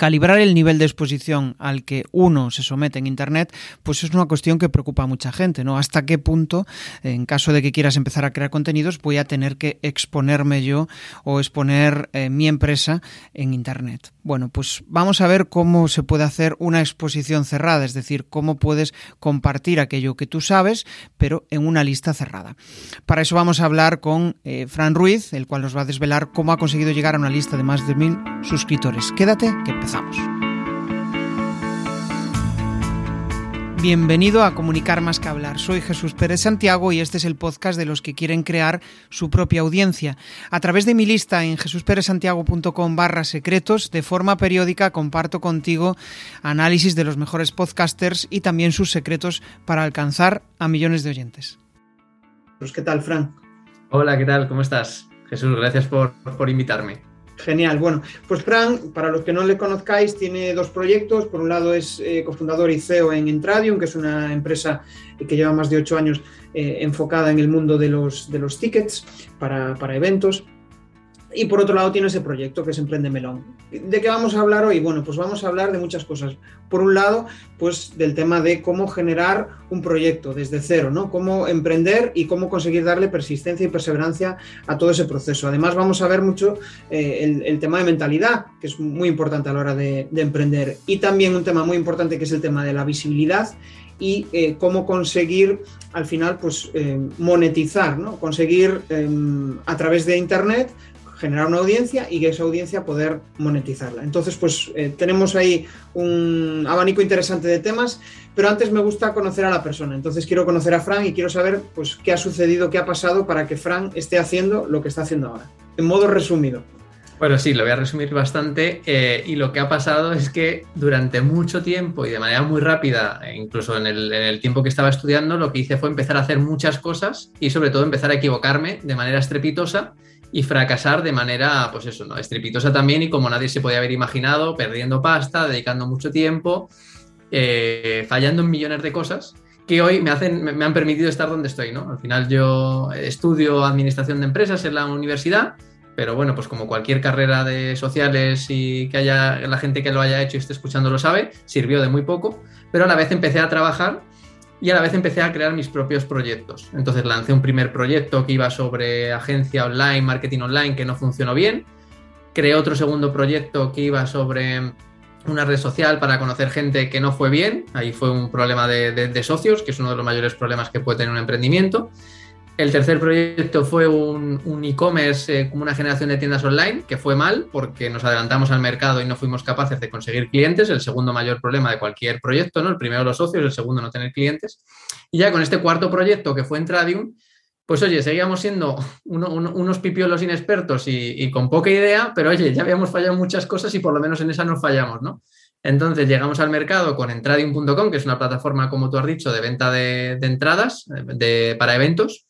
calibrar el nivel de exposición al que uno se somete en Internet, pues es una cuestión que preocupa a mucha gente, ¿no? ¿Hasta qué punto, en caso de que quieras empezar a crear contenidos, voy a tener que exponerme yo o exponer eh, mi empresa en Internet? Bueno, pues vamos a ver cómo se puede hacer una exposición cerrada, es decir, cómo puedes compartir aquello que tú sabes, pero en una lista cerrada. Para eso vamos a hablar con eh, Fran Ruiz, el cual nos va a desvelar cómo ha conseguido llegar a una lista de más de mil suscriptores. Quédate, que empezamos. Bienvenido a Comunicar más que hablar. Soy Jesús Pérez Santiago y este es el podcast de los que quieren crear su propia audiencia. A través de mi lista en jesusperezsantiago.com barra secretos, de forma periódica comparto contigo análisis de los mejores podcasters y también sus secretos para alcanzar a millones de oyentes. Pues, ¿Qué tal, Frank? Hola, ¿qué tal? ¿Cómo estás? Jesús, gracias por, por invitarme. Genial. Bueno, pues Fran, para los que no le conozcáis, tiene dos proyectos. Por un lado es eh, cofundador y CEO en Entradium, que es una empresa que lleva más de ocho años eh, enfocada en el mundo de los, de los tickets para, para eventos. Y por otro lado tiene ese proyecto que es Emprende Melón. ¿De qué vamos a hablar hoy? Bueno, pues vamos a hablar de muchas cosas. Por un lado, pues del tema de cómo generar un proyecto desde cero, ¿no? Cómo emprender y cómo conseguir darle persistencia y perseverancia a todo ese proceso. Además, vamos a ver mucho eh, el, tema de mentalidad, que es muy importante a la hora de, emprender. Y también un tema muy importante que es el tema de la visibilidad y eh, cómo conseguir al final pues eh, monetizar, ¿no? conseguir em, a través de internet generar una audiencia y que esa audiencia poder monetizarla. Entonces, pues eh, tenemos ahí un abanico interesante de temas, pero antes me gusta conocer a la persona. Entonces quiero conocer a Fran y quiero saber pues qué ha sucedido, qué ha pasado para que Fran esté haciendo lo que está haciendo ahora. En modo resumido. Bueno, sí, lo voy a resumir bastante. Eh, y lo que ha pasado es que durante mucho tiempo y de manera muy rápida, e incluso en el, en el, tiempo que estaba estudiando, lo que hice fue empezar a hacer muchas cosas y sobre todo empezar a equivocarme de manera estrepitosa y fracasar de manera, pues eso, ¿no? Estrepitosa también y como nadie se podía haber imaginado, perdiendo pasta, dedicando mucho tiempo, eh, fallando en millones de cosas que hoy me, hacen, me han permitido estar donde estoy, ¿no? Al final yo estudio administración de empresas en la universidad, pero bueno, pues como cualquier carrera de sociales y que haya la gente que lo haya hecho y esté escuchando lo sabe, sirvió de muy poco, pero a la vez empecé a trabajar y a la vez empecé a crear mis propios proyectos. Entonces lancé un primer proyecto que iba sobre agencia online, marketing online, que no funcionó bien. Creé otro segundo proyecto que iba sobre una red social para conocer gente que no fue bien. Ahí fue un problema de, de socios, que es uno de los mayores problemas que puede tener un emprendimiento. El tercer proyecto fue un, e-commerce eh, como una generación de tiendas online, que fue mal porque nos adelantamos al mercado y no fuimos capaces de conseguir clientes, el segundo mayor problema de cualquier proyecto, ¿no? El primero los socios, el segundo no tener clientes. Y ya con este cuarto proyecto que fue Entradium, pues oye, seguíamos siendo unos pipiolos inexpertos y, con poca idea, pero oye, ya habíamos fallado muchas cosas y por lo menos en esa no fallamos, ¿no? Entonces llegamos al mercado con entradium.com, que es una plataforma, como tú has dicho, de venta de, entradas de, para eventos.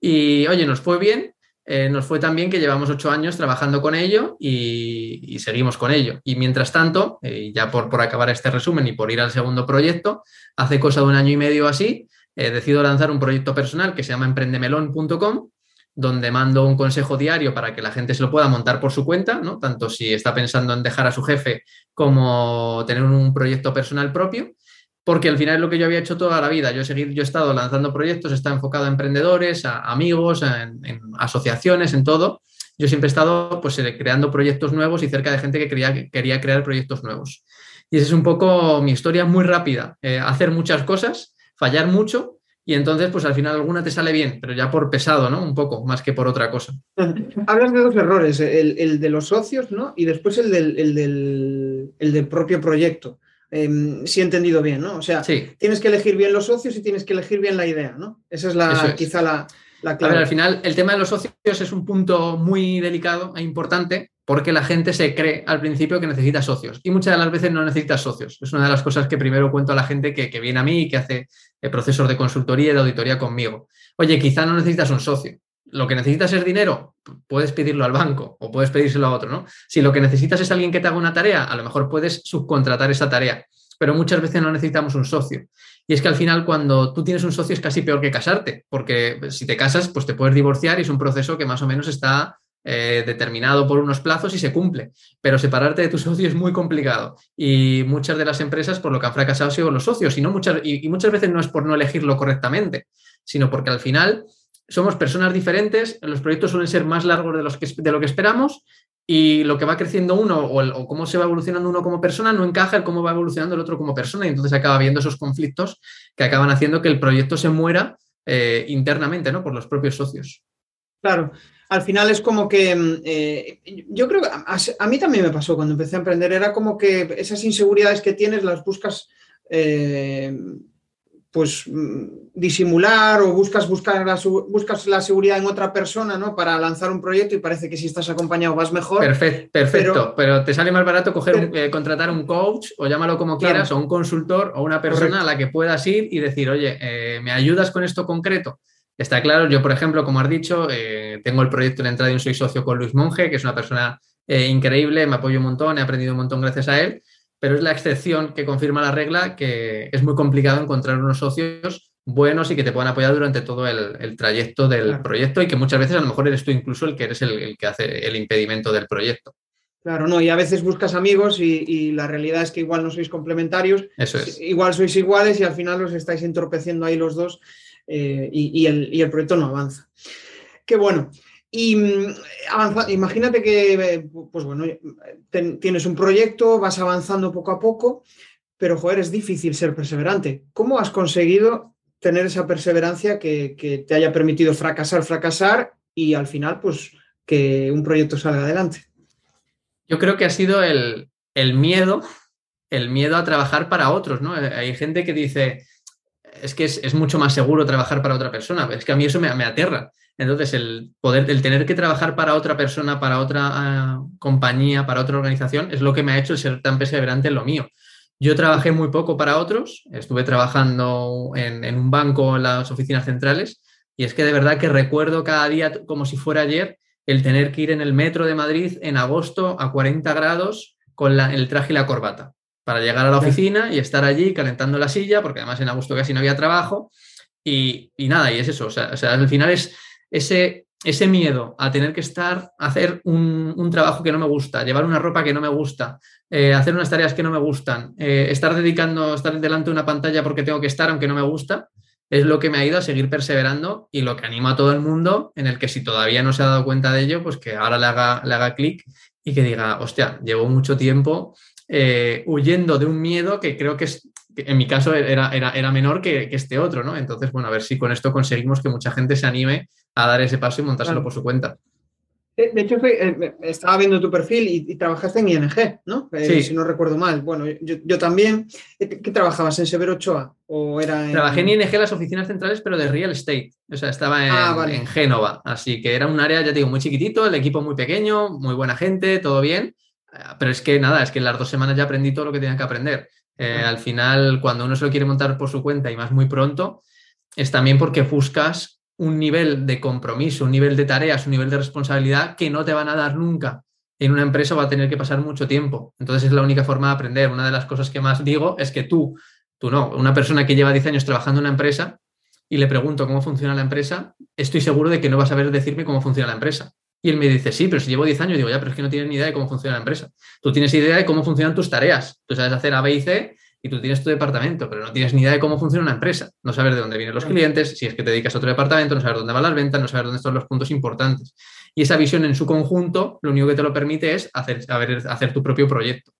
Y oye, nos fue bien, eh, nos fue tan bien que llevamos ocho años trabajando con ello y, seguimos con ello. Y mientras tanto, eh, ya por, por, acabar este resumen y por ir al segundo proyecto, hace cosa de un año y medio así, eh, decido lanzar un proyecto personal que se llama emprendemelón.com donde mando un consejo diario para que la gente se lo pueda montar por su cuenta, ¿no? tanto si está pensando en dejar a su jefe como tener un proyecto personal propio, porque al final es lo que yo había hecho toda la vida. Yo he, seguido, yo he estado lanzando proyectos, estado enfocado a emprendedores, a amigos, en, asociaciones, en todo. Yo siempre he estado pues, eh, creando proyectos nuevos y cerca de gente que quería, quería crear proyectos nuevos. Y esa es un poco mi historia muy rápida. Eh, hacer muchas cosas, fallar mucho y entonces, pues al final alguna te sale bien, pero ya por pesado, ¿no? Un poco, más que por otra cosa. Hablas de dos errores, el, de los socios, ¿no? Y después el del, propio proyecto. Em, si he entendido bien, ¿no? O sea, tienes que elegir bien los socios y tienes que elegir bien la idea, ¿no? Esa es la, quizá la, la clave. A ver, al final, el tema de los socios es un punto muy delicado e importante porque la gente se cree al principio que necesita socios y muchas de las veces no necesita socios. Es una de las cosas que primero cuento a la gente que, viene a mí y que hace procesos de consultoría y de auditoría conmigo. Oye, quizá no necesitas un socio. Lo que necesitas es dinero, puedes pedirlo al banco o puedes pedírselo a otro, ¿no? Si lo que necesitas es alguien que te haga una tarea, a lo mejor puedes subcontratar esa tarea, pero muchas veces no necesitamos un socio. Y es que al final cuando tú tienes un socio es casi peor que casarte, porque si te casas, pues te puedes divorciar y es un proceso que más o menos está eh, determinado por unos plazos y se cumple, pero separarte de tu socio es muy complicado y muchas de las empresas por lo que han fracasado han sido los socios y, no muchas, y, muchas veces no es por no elegirlo correctamente, sino porque al final somos personas diferentes, los proyectos suelen ser más largos de, los que, de lo que esperamos y lo que va creciendo uno o, cómo se va evolucionando uno como persona no encaja en cómo va evolucionando el otro como persona y entonces acaba habiendo esos conflictos que acaban haciendo que el proyecto se muera eh, internamente ¿no? por los propios socios. Claro, al final es como que mm, eh, yo creo que a, mí también me pasó cuando empecé a emprender, era como que esas inseguridades que tienes las buscas eh, pues mm, disimular o buscas buscar la, buscas la seguridad en otra persona ¿no? para lanzar un proyecto y parece que si estás acompañado vas mejor. Perfecto, perfecto. Pero, te sale más barato coger eh, contratar un coach o llámalo como quieras, o un consultor o una persona a la que puedas ir y decir, oye, ¿me ayudas con esto concreto? Está claro, yo, por ejemplo, como has dicho, eh, tengo el proyecto de entrada y soy socio con Luis Monge, que es una persona eh, increíble, me apoyo un montón, he aprendido un montón gracias a él, pero es la excepción que confirma la regla que es muy complicado encontrar unos socios buenos y que te puedan apoyar durante todo el, trayecto del proyecto y que muchas veces a lo mejor eres tú incluso el que eres el, que hace el impedimento del proyecto. Claro, no, y a veces buscas amigos y, y, la realidad es que igual no sois complementarios, Eso es. igual sois iguales y al final os estáis entorpeciendo ahí los dos eh, y, el, proyecto no avanza. Qué bueno. Y mm, imagínate que, pues bueno, tienes un proyecto, vas avanzando poco a poco, pero joder, es difícil ser perseverante. ¿Cómo has conseguido tener esa perseverancia que, te haya permitido fracasar, fracasar y al final, pues, que un proyecto salga adelante? Yo creo que ha sido el, el miedo, el miedo a trabajar para otros, ¿no? Hay gente que dice, es que es, mucho más seguro trabajar para otra persona. Es que a mí eso me, aterra. Entonces, el poder, el tener que trabajar para otra persona, para otra ah, compañía, para otra organización, es lo que me ha hecho ser tan perseverante en lo mío. Yo trabajé muy poco para otros, estuve trabajando en, en, un banco en las oficinas centrales, y es que de verdad que recuerdo cada día como si fuera ayer el tener que ir en el metro de Madrid en agosto a 40 grados con el traje y la corbata para llegar a la oficina y estar allí calentando la silla, porque además en agosto casi no había trabajo. Y, nada, y es eso. O sea, al final es ese, ese miedo a tener que estar, hacer un, trabajo que no me gusta, llevar una ropa que no me gusta, eh, hacer unas tareas que no me gustan, eh, estar dedicando, estar delante de una pantalla porque tengo que estar aunque no me gusta, es lo que me ha ido a seguir perseverando y lo que anima a todo el mundo en el que si todavía no se ha dado cuenta de ello, pues que ahora le haga, le haga clic y que diga, hostia, llevo mucho tiempo eh, huyendo de un miedo que creo que es, en mi caso era, era, era menor que, este otro, ¿no? Entonces, bueno, a ver si con esto conseguimos que mucha gente se anime a dar ese paso y montárselo por su cuenta. De hecho, eh, estaba viendo tu perfil y, trabajaste en ING, ¿no? Eh, si no recuerdo mal. Bueno, yo, también. ¿Qué trabajabas? ¿En Severo Ochoa? ¿O era Trabajé en ING las oficinas centrales, pero de real estate. O sea, estaba en, ah, en Génova. Así que era un área, ya te digo, muy chiquitito, el equipo muy pequeño, muy buena gente, todo bien. Pero es que nada, es que en las dos semanas ya aprendí todo lo que tenía que aprender. Eh, al final, cuando uno se lo quiere montar por su cuenta y más muy pronto, es también porque buscas un nivel de compromiso, un nivel de tareas, un nivel de responsabilidad que no te van a dar nunca. En una empresa va a tener que pasar mucho tiempo. Entonces es la única forma de aprender. Una de las cosas que más digo es que tú, tú no, una persona que lleva 10 años trabajando en una empresa y le pregunto cómo funciona la empresa, estoy seguro de que no vas a saber decirme cómo funciona la empresa. Y él me dice, sí, pero si llevo 10 años, digo, ya, pero es que no tienes ni idea de cómo funciona la empresa. Tú tienes idea de cómo funcionan tus tareas. Tú sabes hacer A, B y C y tú tienes tu departamento, pero no tienes ni idea de cómo funciona una empresa. No sabes de dónde vienen los clientes, si es que te dedicas a otro departamento, no sabes dónde van las ventas, no sabes dónde están los puntos importantes. Y esa visión en su conjunto, lo único que te lo permite es hacer, hacer tu propio proyecto.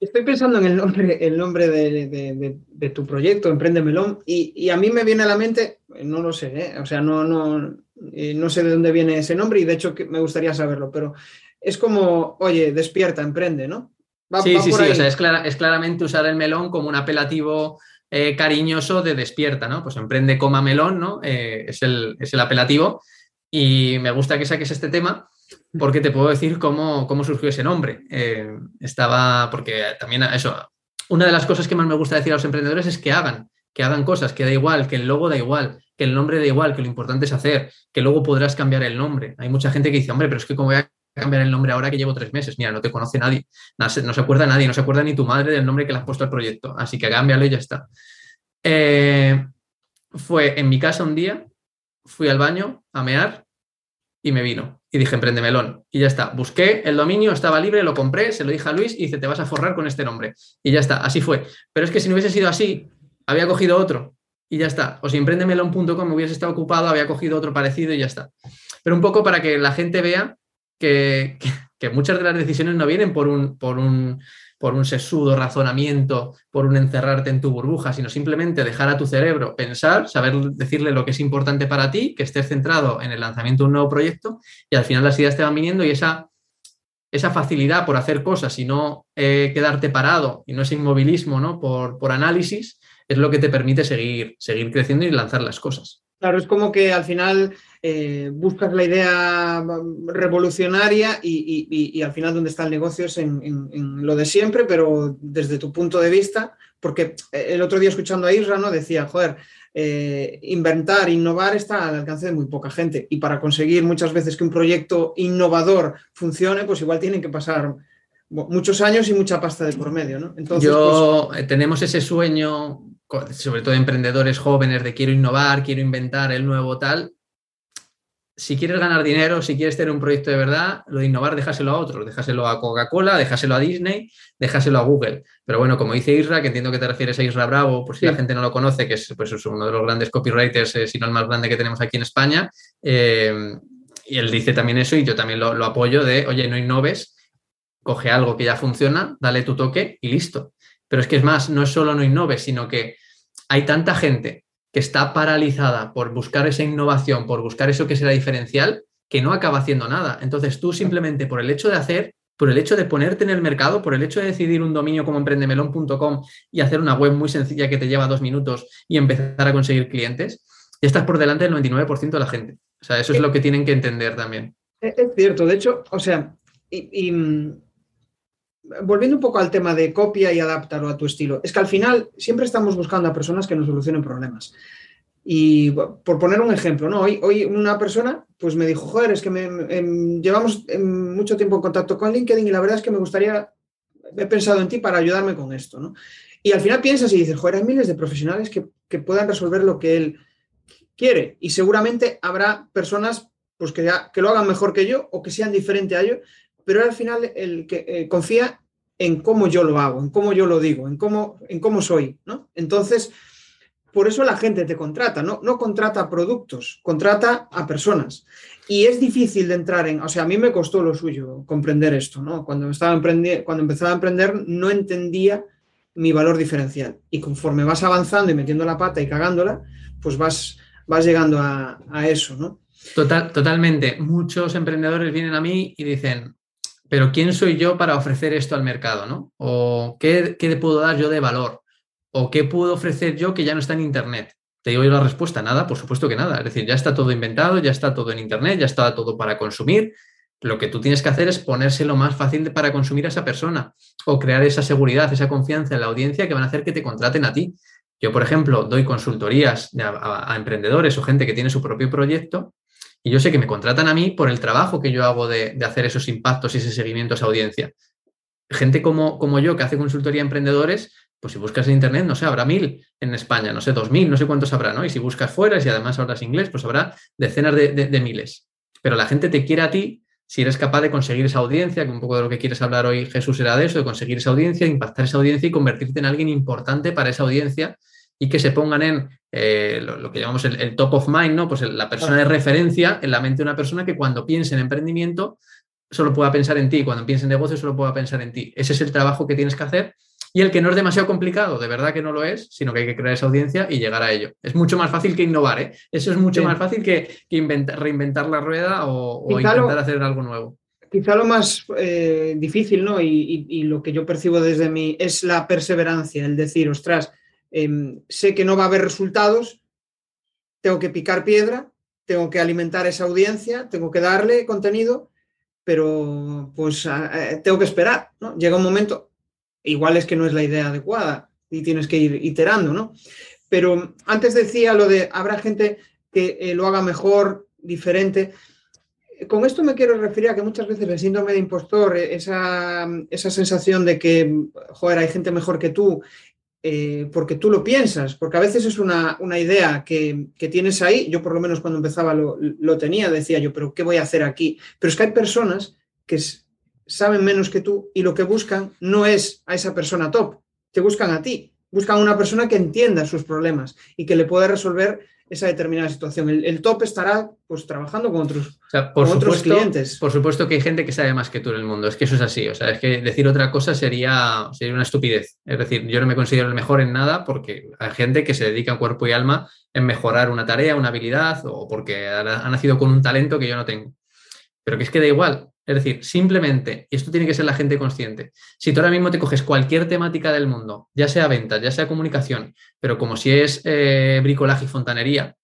Estoy pensando en el nombre, el nombre de, tu proyecto, Emprende Melón, y, a mí me viene a la mente, no lo sé, ¿eh? o sea, no, no, eh, no sé de dónde viene ese nombre y de hecho me gustaría saberlo, pero es como, oye, despierta, emprende, ¿no? Sí, sí, sí, o sea, es, claramente usar el melón como un apelativo eh, cariñoso de despierta, ¿no? Pues emprende, coma melón, ¿no? es, el, es, el, apelativo y me gusta que saques este tema porque te puedo decir cómo, surgió ese nombre. Eh, estaba, porque también eso, una de las cosas que más me gusta decir a los emprendedores es que hagan, que hagan cosas, que da igual, que el logo da igual, que el nombre da igual, que lo importante es hacer, que luego podrás cambiar el nombre. Hay mucha gente que dice, hombre, pero es que cómo voy a cambiar el nombre ahora que llevo tres meses. Mira, no te conoce nadie, no se, acuerda nadie, no se acuerda ni tu madre del nombre que le has puesto al proyecto. Así que cámbialo y ya está. Eh, fue en mi casa un día, fui al baño a mear y me vino. Y dije, emprende melón. Y ya está. Busqué el dominio, estaba libre, lo compré, se lo dije a Luis y dice, te vas a forrar con este nombre. Y ya está, así fue. Pero es que si no hubiese sido así, había cogido otro y ya está. O si emprendemelón.com hubiese estado ocupado, había cogido otro parecido y ya está. Pero un poco para que la gente vea que, muchas de las decisiones no vienen por un, por un, por un sesudo razonamiento, por un encerrarte en tu burbuja, sino simplemente dejar a tu cerebro pensar, saber decirle lo que es importante para ti, que estés centrado en el lanzamiento de un nuevo proyecto y al final las ideas te van viniendo y esa, esa facilidad por hacer cosas y no eh, quedarte parado y no ese inmovilismo ¿no? Por, por análisis, es lo que te permite seguir, seguir creciendo y lanzar las cosas. Claro, es como que al final eh, buscas la idea revolucionaria y, al final donde está el negocio es en, lo de siempre, pero desde tu punto de vista, porque el otro día escuchando a Isra, ¿no? Decía, joder, eh, inventar, innovar está al alcance de muy poca gente y para conseguir muchas veces que un proyecto innovador funcione, pues igual tienen que pasar muchos años y mucha pasta de por medio, ¿no? Entonces, Yo, pues, eh, tenemos ese sueño sobre todo emprendedores jóvenes de quiero innovar, quiero inventar el nuevo tal. Si quieres ganar dinero, si quieres tener un proyecto de verdad, lo de innovar déjaselo a otros, déjaselo a Coca-Cola, déjaselo a Disney, déjaselo a Google. Pero bueno, como dice Isra, que entiendo que te refieres a Isra Bravo, por si la gente no lo conoce, que es, pues, uno de los grandes copywriters, eh, si no el más grande que tenemos aquí en España, eh, y él dice también eso y yo también lo, lo apoyo de, oye, no innoves, coge algo que ya funciona, dale tu toque y listo. Pero es que es más, no es solo no innoves, sino que hay tanta gente que está paralizada por buscar esa innovación, por buscar eso que será diferencial, que no acaba haciendo nada. Entonces tú simplemente por el hecho de hacer, por el hecho de ponerte en el mercado, por el hecho de decidir un dominio como emprendemelón.com y hacer una web muy sencilla que te lleva dos minutos y empezar a conseguir clientes, ya estás por delante del 99% de la gente. O sea, eso es lo que tienen que entender también. Es cierto, de hecho, o sea, y volviendo un poco al tema de copia y adaptarlo a tu estilo, es que al final siempre estamos buscando a personas que nos solucionen problemas. Y por poner un ejemplo, ¿no? Hoy, hoy una persona pues me dijo, joder, es que em, llevamos em, mucho tiempo en contacto con LinkedIn y la verdad es que me gustaría, he pensado en ti para ayudarme con esto, ¿no? Y al final piensas y dices, joder, hay miles de profesionales que, que puedan resolver lo que él quiere y seguramente habrá personas pues que, que lo hagan mejor que yo o que sean diferente a ello, pero al final el que eh, confía en cómo yo lo hago, en cómo yo lo digo, en cómo, en cómo soy, ¿no? Entonces, por eso la gente te contrata, ¿no? No contrata productos, contrata a personas. Y es difícil de entrar en, o sea, a mí me costó lo suyo comprender esto, ¿no? Cuando, estaba cuando empezaba a emprender no entendía mi valor diferencial. Y conforme vas avanzando y metiendo la pata y cagándola, pues vas, vas llegando a, a eso, ¿no? Total, totalmente. Muchos emprendedores vienen a mí y dicen, pero ¿quién soy yo para ofrecer esto al mercado? ¿no? ¿O qué, qué puedo dar yo de valor? ¿O qué puedo ofrecer yo que ya no está en Internet? Te digo yo la respuesta, nada, por supuesto que nada. Es decir, ya está todo inventado, ya está todo en Internet, ya está todo para consumir. Lo que tú tienes que hacer es ponérselo más fácil para consumir a esa persona o crear esa seguridad, esa confianza en la audiencia que van a hacer que te contraten a ti. Yo, por ejemplo, doy consultorías a emprendedores o gente que tiene su propio proyecto y yo sé que me contratan a mí por el trabajo que yo hago de, hacer esos impactos y ese seguimiento a esa audiencia. Gente como, como yo que hace consultoría a emprendedores, pues si buscas en Internet, no sé, habrá mil en España, no sé, dos mil, no sé cuántos habrá, ¿no? Y si buscas fuera y si además hablas inglés, pues habrá decenas de, miles. Pero la gente te quiere a ti si eres capaz de conseguir esa audiencia, que un poco de lo que quieres hablar hoy, Jesús, era de eso, de conseguir esa audiencia, impactar esa audiencia y convertirte en alguien importante para esa audiencia y que se pongan en eh, lo, que llamamos el, top of mind, ¿no? Pues la persona de referencia en la mente de una persona que cuando piense en emprendimiento solo pueda pensar en ti, cuando piense en negocio solo pueda pensar en ti. Ese es el trabajo que tienes que hacer y el que no es demasiado complicado, de verdad que no lo es, sino que hay que crear esa audiencia y llegar a ello. Es mucho más fácil que innovar, ¿eh? Eso es mucho más fácil que, reinventar la rueda o, intentar hacer algo nuevo. Quizá lo más eh, difícil, ¿no? Y, y, lo que yo percibo desde mí es la perseverancia, el decir, ostras, Em, sé que no va a haber resultados, tengo que picar piedra, tengo que alimentar esa audiencia, tengo que darle contenido, pero pues tengo que esperar. Llega un momento, igual es que no es la idea adecuada y tienes que ir iterando, ¿no? Pero antes decía lo de, habrá gente que eh, lo haga mejor, diferente. Con esto me quiero referir a que muchas veces el síndrome de impostor, esa, esa sensación de que, joder, hay gente mejor que tú eh, porque tú lo piensas, porque a veces es una, idea que, tienes ahí, yo por lo menos cuando empezaba lo, lo, tenía, decía yo, pero ¿qué voy a hacer aquí? Pero es que hay personas que saben menos que tú y lo que buscan no es a esa persona top, te buscan a ti, buscan una persona que entienda sus problemas y que le pueda resolver esa determinada situación. El, top estará pues trabajando con otros, por otros clientes. Por supuesto que hay gente que sabe más que tú en el mundo, es que eso es así, o sea, es que decir otra cosa sería, sería una estupidez. Es decir, yo no me considero el mejor en nada porque hay gente que se dedica cuerpo y alma en mejorar una tarea, una habilidad o porque ha, ha nacido con un talento que yo no tengo. Pero que es que da igual, es decir, simplemente, y esto tiene que ser la gente consciente, si tú ahora mismo te coges cualquier temática del mundo, ya sea ventas, ya sea comunicación, pero como si es eh, bricolaje y fontanería,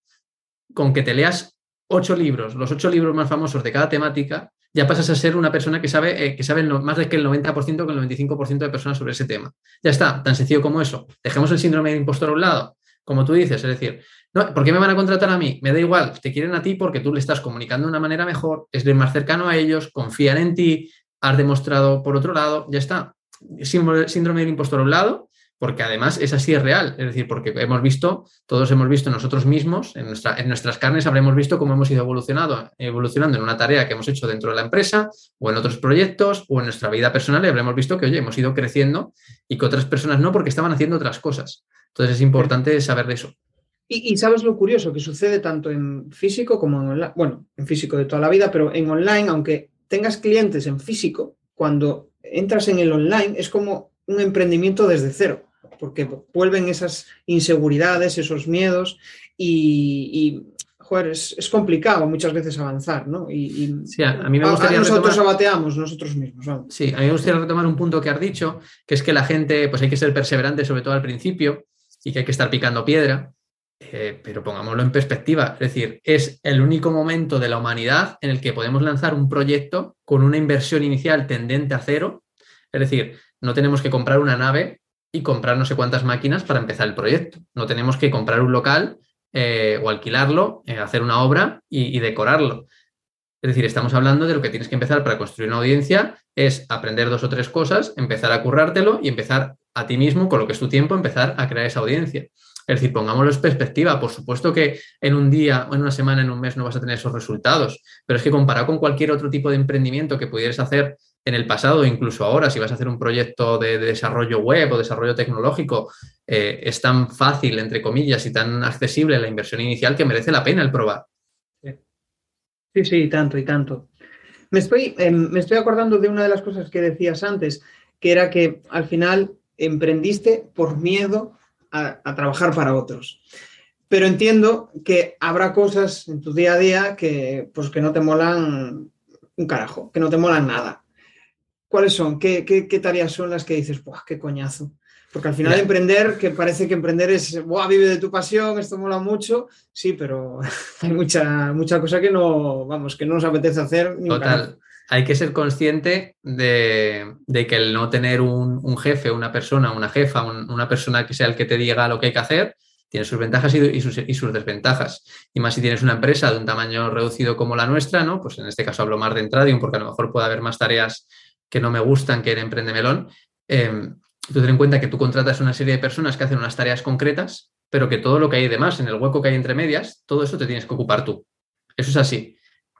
con que te leas ocho libros, los ocho libros más famosos de cada temática, ya pasas a ser una persona que sabe, eh, que sabe más de que el 90% que el 95% de personas sobre ese tema. Ya está, tan sencillo como eso. Dejemos el síndrome del impostor a un lado, como tú dices, es decir, no, ¿por qué me van a contratar a mí? Me da igual, te quieren a ti porque tú le estás comunicando de una manera mejor, es más cercano a ellos, confían en ti, has demostrado por otro lado, ya está. Síndrome del impostor a un lado, porque además es así es real, es decir, porque hemos visto, todos hemos visto nosotros mismos, en, nuestra, en nuestras carnes habremos visto cómo hemos ido evolucionando, evolucionando en una tarea que hemos hecho dentro de la empresa o en otros proyectos o en nuestra vida personal y habremos visto que, oye, hemos ido creciendo y que otras personas no porque estaban haciendo otras cosas. Entonces es importante saber de eso. Y, sabes lo curioso que sucede tanto en físico como en online, bueno, en físico de toda la vida, pero en online, aunque tengas clientes en físico, cuando entras en el online es como un emprendimiento desde cero, porque vuelven esas inseguridades, esos miedos y, joder, es, complicado muchas veces avanzar, ¿no? Y, sí, a, mí me gustaría nosotros abateamos nosotros mismos. Sí, a mí me gustaría retomar un punto que has dicho, que es que la gente, pues hay que ser perseverante, sobre todo al principio, y que hay que estar picando piedra. Eh, pero pongámoslo en perspectiva, es decir, es el único momento de la humanidad en el que podemos lanzar un proyecto con una inversión inicial tendente a cero, es decir, no tenemos que comprar una nave y comprar no sé cuántas máquinas para empezar el proyecto, no tenemos que comprar un local eh, o alquilarlo, eh, hacer una obra y, decorarlo. Es decir, estamos hablando de lo que tienes que empezar para construir una audiencia, es aprender dos o tres cosas, empezar a currártelo y empezar a ti mismo, con lo que es tu tiempo, empezar a crear esa audiencia. Es decir, pongámoslo en perspectiva. Por supuesto que en un día, en una semana, en un mes no vas a tener esos resultados, pero es que comparado con cualquier otro tipo de emprendimiento que pudieras hacer en el pasado, incluso ahora, si vas a hacer un proyecto de, desarrollo web o desarrollo tecnológico, eh, es tan fácil, entre comillas, y tan accesible la inversión inicial que merece la pena el probar. Sí, sí, tanto y tanto. Me estoy, em, me estoy acordando de una de las cosas que decías antes, que era que al final emprendiste por miedo a, trabajar para otros. Pero entiendo que habrá cosas en tu día a día que, pues, que no te molan un carajo, que no te molan nada. ¿Cuáles son? ¿Qué, qué, tareas son las que dices, ¡buah, qué coñazo! Porque al final emprender, que parece que emprender es, ¡buah, vive de tu pasión, esto mola mucho! Sí, pero hay mucha, mucha cosa que no, vamos, que no nos apetece hacer. Ni Total hay que ser consciente de, que el no tener un, jefe, una persona, una jefa, una persona que sea el que te diga lo que hay que hacer, tiene sus ventajas y, sus, desventajas. Y más si tienes una empresa de un tamaño reducido como la nuestra, ¿no? Pues en este caso hablo más de Entradium, porque a lo mejor puede haber más tareas que no me gustan que en Emprende Melón. Eh, tú ten en cuenta que tú contratas una serie de personas que hacen unas tareas concretas, pero que todo lo que hay de más, en el hueco que hay entre medias, todo eso te tienes que ocupar tú. Eso es así.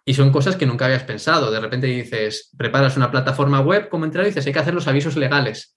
Y son cosas que nunca habías pensado. De repente dices, preparas una plataforma web, como entrar dices, hay que hacer los avisos legales.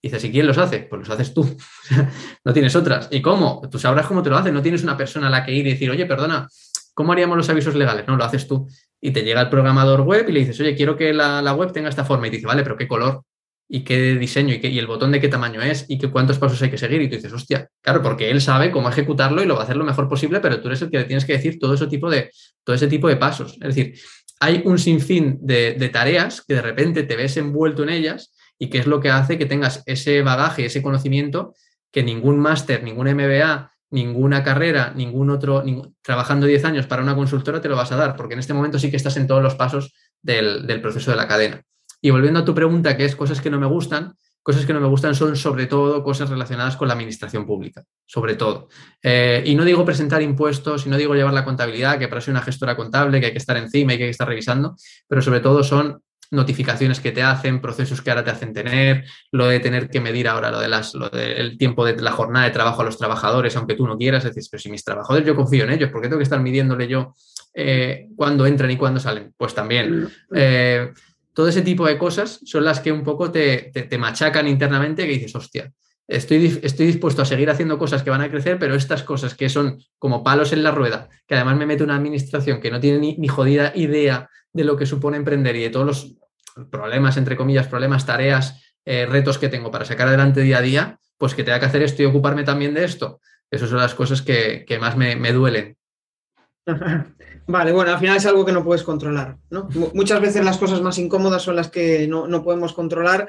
Y dices, ¿y quién los hace? Pues los haces tú. no tienes otras. ¿Y cómo? Tú sabrás cómo te lo hacen. No tienes una persona a la que ir y decir, oye, perdona, ¿cómo haríamos los avisos legales? No, lo haces tú. Y te llega el programador web y le dices, oye, quiero que la, la web tenga esta forma. Y te dice, vale, pero ¿qué color? Y qué diseño y, qué, y el botón de qué tamaño es y qué, cuántos pasos hay que seguir. Y tú dices, hostia, claro, porque él sabe cómo ejecutarlo y lo va a hacer lo mejor posible, pero tú eres el que le tienes que decir todo ese tipo de, todo ese tipo de pasos. Es decir, hay un sinfín de, de tareas que de repente te ves envuelto en ellas y que es lo que hace que tengas ese bagaje, ese conocimiento que ningún máster, ningún MBA, ninguna carrera, ningún otro, trabajando 10 años para una consultora te lo vas a dar, porque en este momento sí que estás en todos los pasos del, del proceso de la cadena. Y volviendo a tu pregunta, que es cosas que no me gustan, cosas que no me gustan son sobre todo cosas relacionadas con la administración pública, sobre todo. Eh, y no digo presentar impuestos, y no digo llevar la contabilidad, que para ser una gestora contable, que hay que estar encima y que hay que estar revisando, pero sobre todo son notificaciones que te hacen, procesos que ahora te hacen tener, lo de tener que medir ahora lo de las, lo del tiempo de la jornada de trabajo a los trabajadores, aunque tú no quieras, decir, pero si mis trabajadores yo confío en ellos, ¿por qué tengo que estar midiéndole yo eh, cuándo entran y cuándo salen? Pues también. Eh, todo ese tipo de cosas son las que un poco te, te, machacan internamente que dices, hostia, estoy, estoy dispuesto a seguir haciendo cosas que van a crecer, pero estas cosas que son como palos en la rueda, que además me mete una administración que no tiene ni, jodida idea de lo que supone emprender y de todos los problemas, entre comillas, problemas, tareas, eh, retos que tengo para sacar adelante día a día, pues que tenga que hacer esto y ocuparme también de esto. Esas son las cosas que, más me, duelen. Vale, bueno, al final es algo que no puedes controlar. ¿no? Muchas veces las cosas más incómodas son las que no, podemos controlar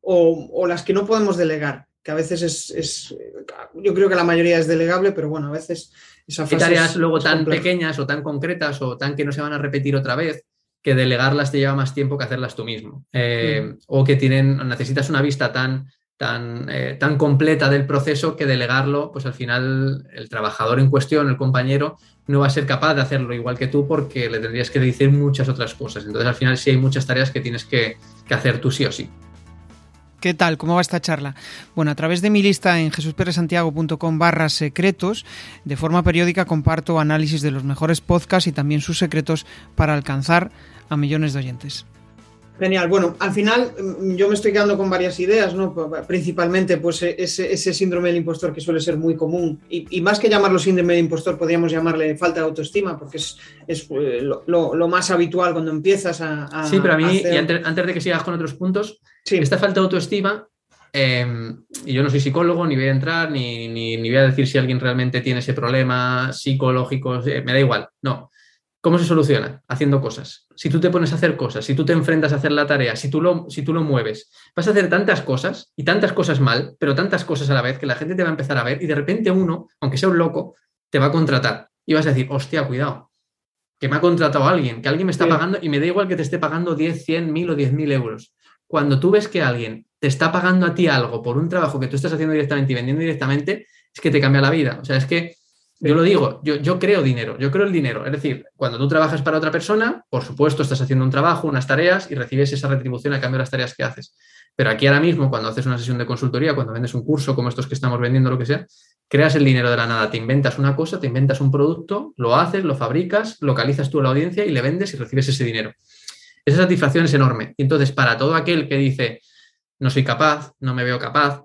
o, las que no podemos delegar, que a veces es, yo creo que la mayoría es delegable, pero bueno, a veces esa fase tareas luego tan pequeñas o tan concretas o tan que no se van a repetir otra vez que delegarlas te lleva más tiempo que hacerlas tú mismo. Eh, o que tienen, necesitas una vista tan, tan, eh, tan completa del proceso que delegarlo, pues al final el trabajador en cuestión, el compañero, no va a ser capaz de hacerlo igual que tú porque le tendrías que decir muchas otras cosas. Entonces al final sí hay muchas tareas que tienes que hacer tú sí o sí. ¿Qué tal? ¿Cómo va esta charla? Bueno, a través de mi lista en jesusperesantiago.com barra secretos, de forma periódica comparto análisis de los mejores podcasts y también sus secretos para alcanzar a millones de oyentes. Genial. Bueno, al final mm, yo me estoy quedando con varias ideas, ¿no? Principalmente, pues e-, ese, síndrome del impostor que suele ser muy común. Y, más que llamarlo síndrome del impostor, podríamos llamarle falta de autoestima, porque es, eh, lo, más habitual cuando empiezas a. sí, pero a mí, y antes, de que sigas con otros puntos, esta falta de autoestima. Em, y yo no soy psicólogo, ni voy a entrar, ni, ni, ni, voy a decir si alguien realmente tiene ese problema psicológico, eh, me da igual. No, ¿Cómo se soluciona? Haciendo cosas. Si tú te pones a hacer cosas, si tú te enfrentas a hacer la tarea, si tú lo, si tú lo mueves, vas a hacer tantas cosas y tantas cosas mal, pero tantas cosas a la vez que la gente te va a empezar a ver y de repente uno, aunque sea un loco, te va a contratar y vas a decir, hostia, cuidado, que me ha contratado alguien, que alguien me está pagando y me da igual que te esté pagando 10, 100, 1000 o 10 mil euros. Cuando tú ves que alguien te está pagando a ti algo por un trabajo que tú estás haciendo directamente y vendiendo directamente, es que te cambia la vida. O sea, es que yo lo digo, yo, yo, creo dinero, yo creo el dinero. Es decir, cuando tú trabajas para otra persona, por supuesto, estás haciendo un trabajo, unas tareas y recibes esa retribución a cambio de las tareas que haces. Pero aquí ahora mismo, cuando haces una sesión de consultoría, cuando vendes un curso como estos que estamos vendiendo, lo que sea, creas el dinero de la nada. Te inventas una cosa, te inventas un producto, lo haces, lo fabricas, localizas tú a la audiencia y le vendes y recibes ese dinero. Esa satisfacción es enorme. Y entonces, para todo aquel que dice, no soy capaz, no me veo capaz,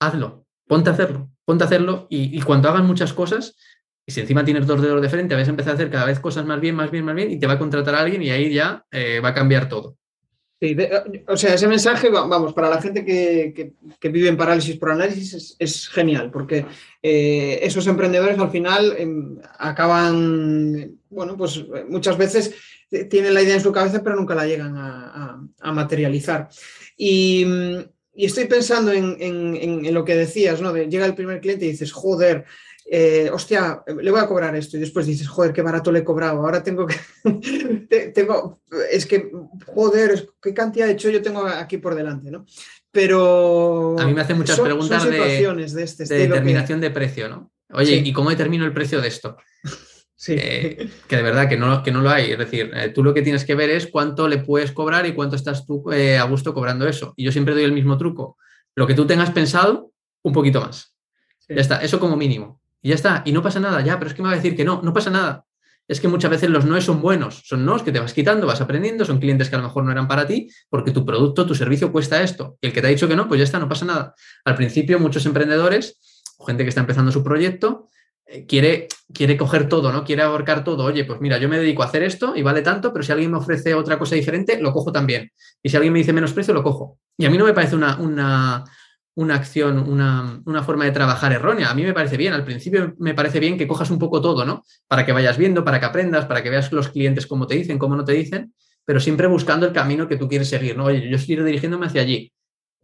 hazlo, ponte a hacerlo, ponte a hacerlo y, y cuando hagas muchas cosas, y si encima tienes dos dedos de frente, vas a empezar a hacer cada vez cosas más bien, más bien, más bien, y te va a contratar a alguien y ahí ya eh, va a cambiar todo. Sí, o sea, ese mensaje, vamos, para la gente que, vive en parálisis por análisis es, genial, porque eh, esos emprendedores al final em, acaban, bueno, pues muchas veces tienen la idea en su cabeza, pero nunca la llegan a, materializar. Y, estoy pensando en, en, lo que decías, ¿no? llega el primer cliente y dices, joder, eh, hostia, le voy a cobrar esto y después dices, joder, qué barato le he cobrado, ahora tengo que, tengo, es que, joder, qué cantidad de hecho yo tengo aquí por delante, ¿no? Pero... A mí me hacen muchas preguntas de, este determinación de precio, ¿no? Oye, ¿y cómo determino el precio de esto? Sí. Eh, que de verdad que no, que no lo hay. Es decir, eh, tú lo que tienes que ver es cuánto le puedes cobrar y cuánto estás tú a gusto cobrando eso. Y yo siempre doy el mismo truco. Lo que tú tengas pensado, un poquito más. Ya está, eso como mínimo. Y ya está, y no pasa nada, ya, pero es que me va a decir que no, no pasa nada. Es que muchas veces los no son buenos, son no que te vas quitando, vas aprendiendo, son clientes que a lo mejor no eran para ti, porque tu producto, tu servicio cuesta esto. Y el que te ha dicho que no, pues ya está, no pasa nada. Al principio, muchos emprendedores o gente que está empezando su proyecto, eh, quiere, quiere coger todo, ¿no? Quiere abarcar todo. Oye, pues mira, yo me dedico a hacer esto y vale tanto, pero si alguien me ofrece otra cosa diferente, lo cojo también. Y si alguien me dice menos precio, lo cojo. Y a mí no me parece una, una, una acción, una, forma de trabajar errónea. A mí me parece bien, al principio me parece bien que cojas un poco todo, ¿no? Para que vayas viendo, para que aprendas, para que veas los clientes cómo te dicen, cómo no te dicen, pero siempre buscando el camino que tú quieres seguir, ¿no? Oye, yo estoy dirigiéndome hacia allí.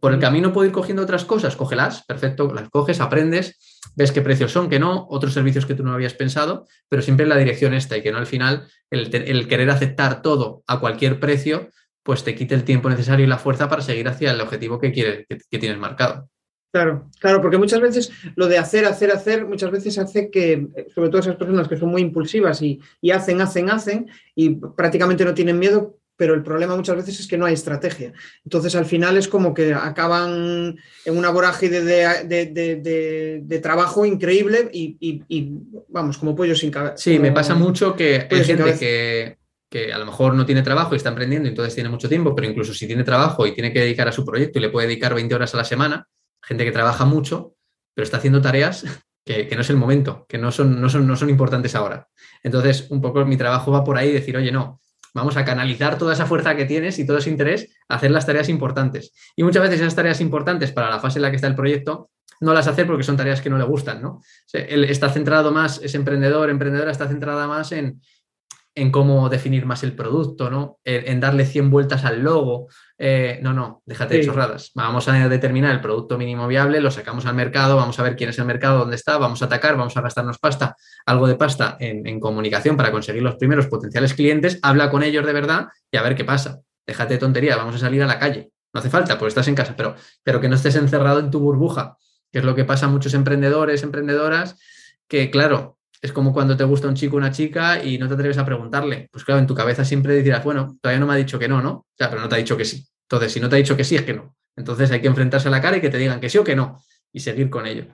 Por el camino puedo ir cogiendo otras cosas, cógelas, perfecto, las coges, aprendes, ves qué precios son, que no, otros servicios que tú no habías pensado, pero siempre en la dirección esta y que no al final el, el querer aceptar todo a cualquier precio, pues te quite el tiempo necesario y la fuerza para seguir hacia el objetivo que, quieres, que, tienes marcado. Claro, claro, porque muchas veces lo de hacer, hacer, hacer, muchas veces hace que, sobre todo esas personas que son muy impulsivas y, hacen, hacen, hacen, y prácticamente no tienen miedo, pero el problema muchas veces es que no hay estrategia. Entonces, al final es como que acaban en una vorágine de, trabajo increíble y, vamos, como pollo sin cabeza. Sí, me pasa mucho que hay gente que, que, a lo mejor no tiene trabajo y está emprendiendo, entonces tiene mucho tiempo, pero incluso si tiene trabajo y tiene que dedicar a su proyecto y le puede dedicar 20 horas a la semana, gente que trabaja mucho, pero está haciendo tareas que, no es el momento, que no son, no, son, no son importantes ahora. Entonces, un poco mi trabajo va por ahí, decir, oye, no, vamos a canalizar toda esa fuerza que tienes y todo ese interés a hacer las tareas importantes. Y muchas veces esas tareas importantes para la fase en la que está el proyecto no las hace porque son tareas que no le gustan, ¿no? él está centrado más, es emprendedor, emprendedora está centrada más en, en cómo definir más el producto, ¿no? En, darle 100 vueltas al logo. Eh, no, no, déjate de chorradas. Vamos a determinar el producto mínimo viable, lo sacamos al mercado, vamos a ver quién es el mercado, dónde está, vamos a atacar, vamos a gastarnos pasta, algo de pasta en, comunicación para conseguir los primeros potenciales clientes, habla con ellos de verdad y a ver qué pasa. Déjate de tontería, vamos a salir a la calle. No hace falta, pues estás en casa, pero, pero que no estés encerrado en tu burbuja, que es lo que pasa a muchos emprendedores, emprendedoras, que claro, es como cuando te gusta un chico o una chica y no te atreves a preguntarle. Pues claro, en tu cabeza siempre dirás, bueno, todavía no me ha dicho que no, ¿no? O sea, pero no te ha dicho que sí. Entonces, si no te ha dicho que sí, es que no. Entonces hay que enfrentarse a la cara y que te digan que sí o que no y seguir con ello.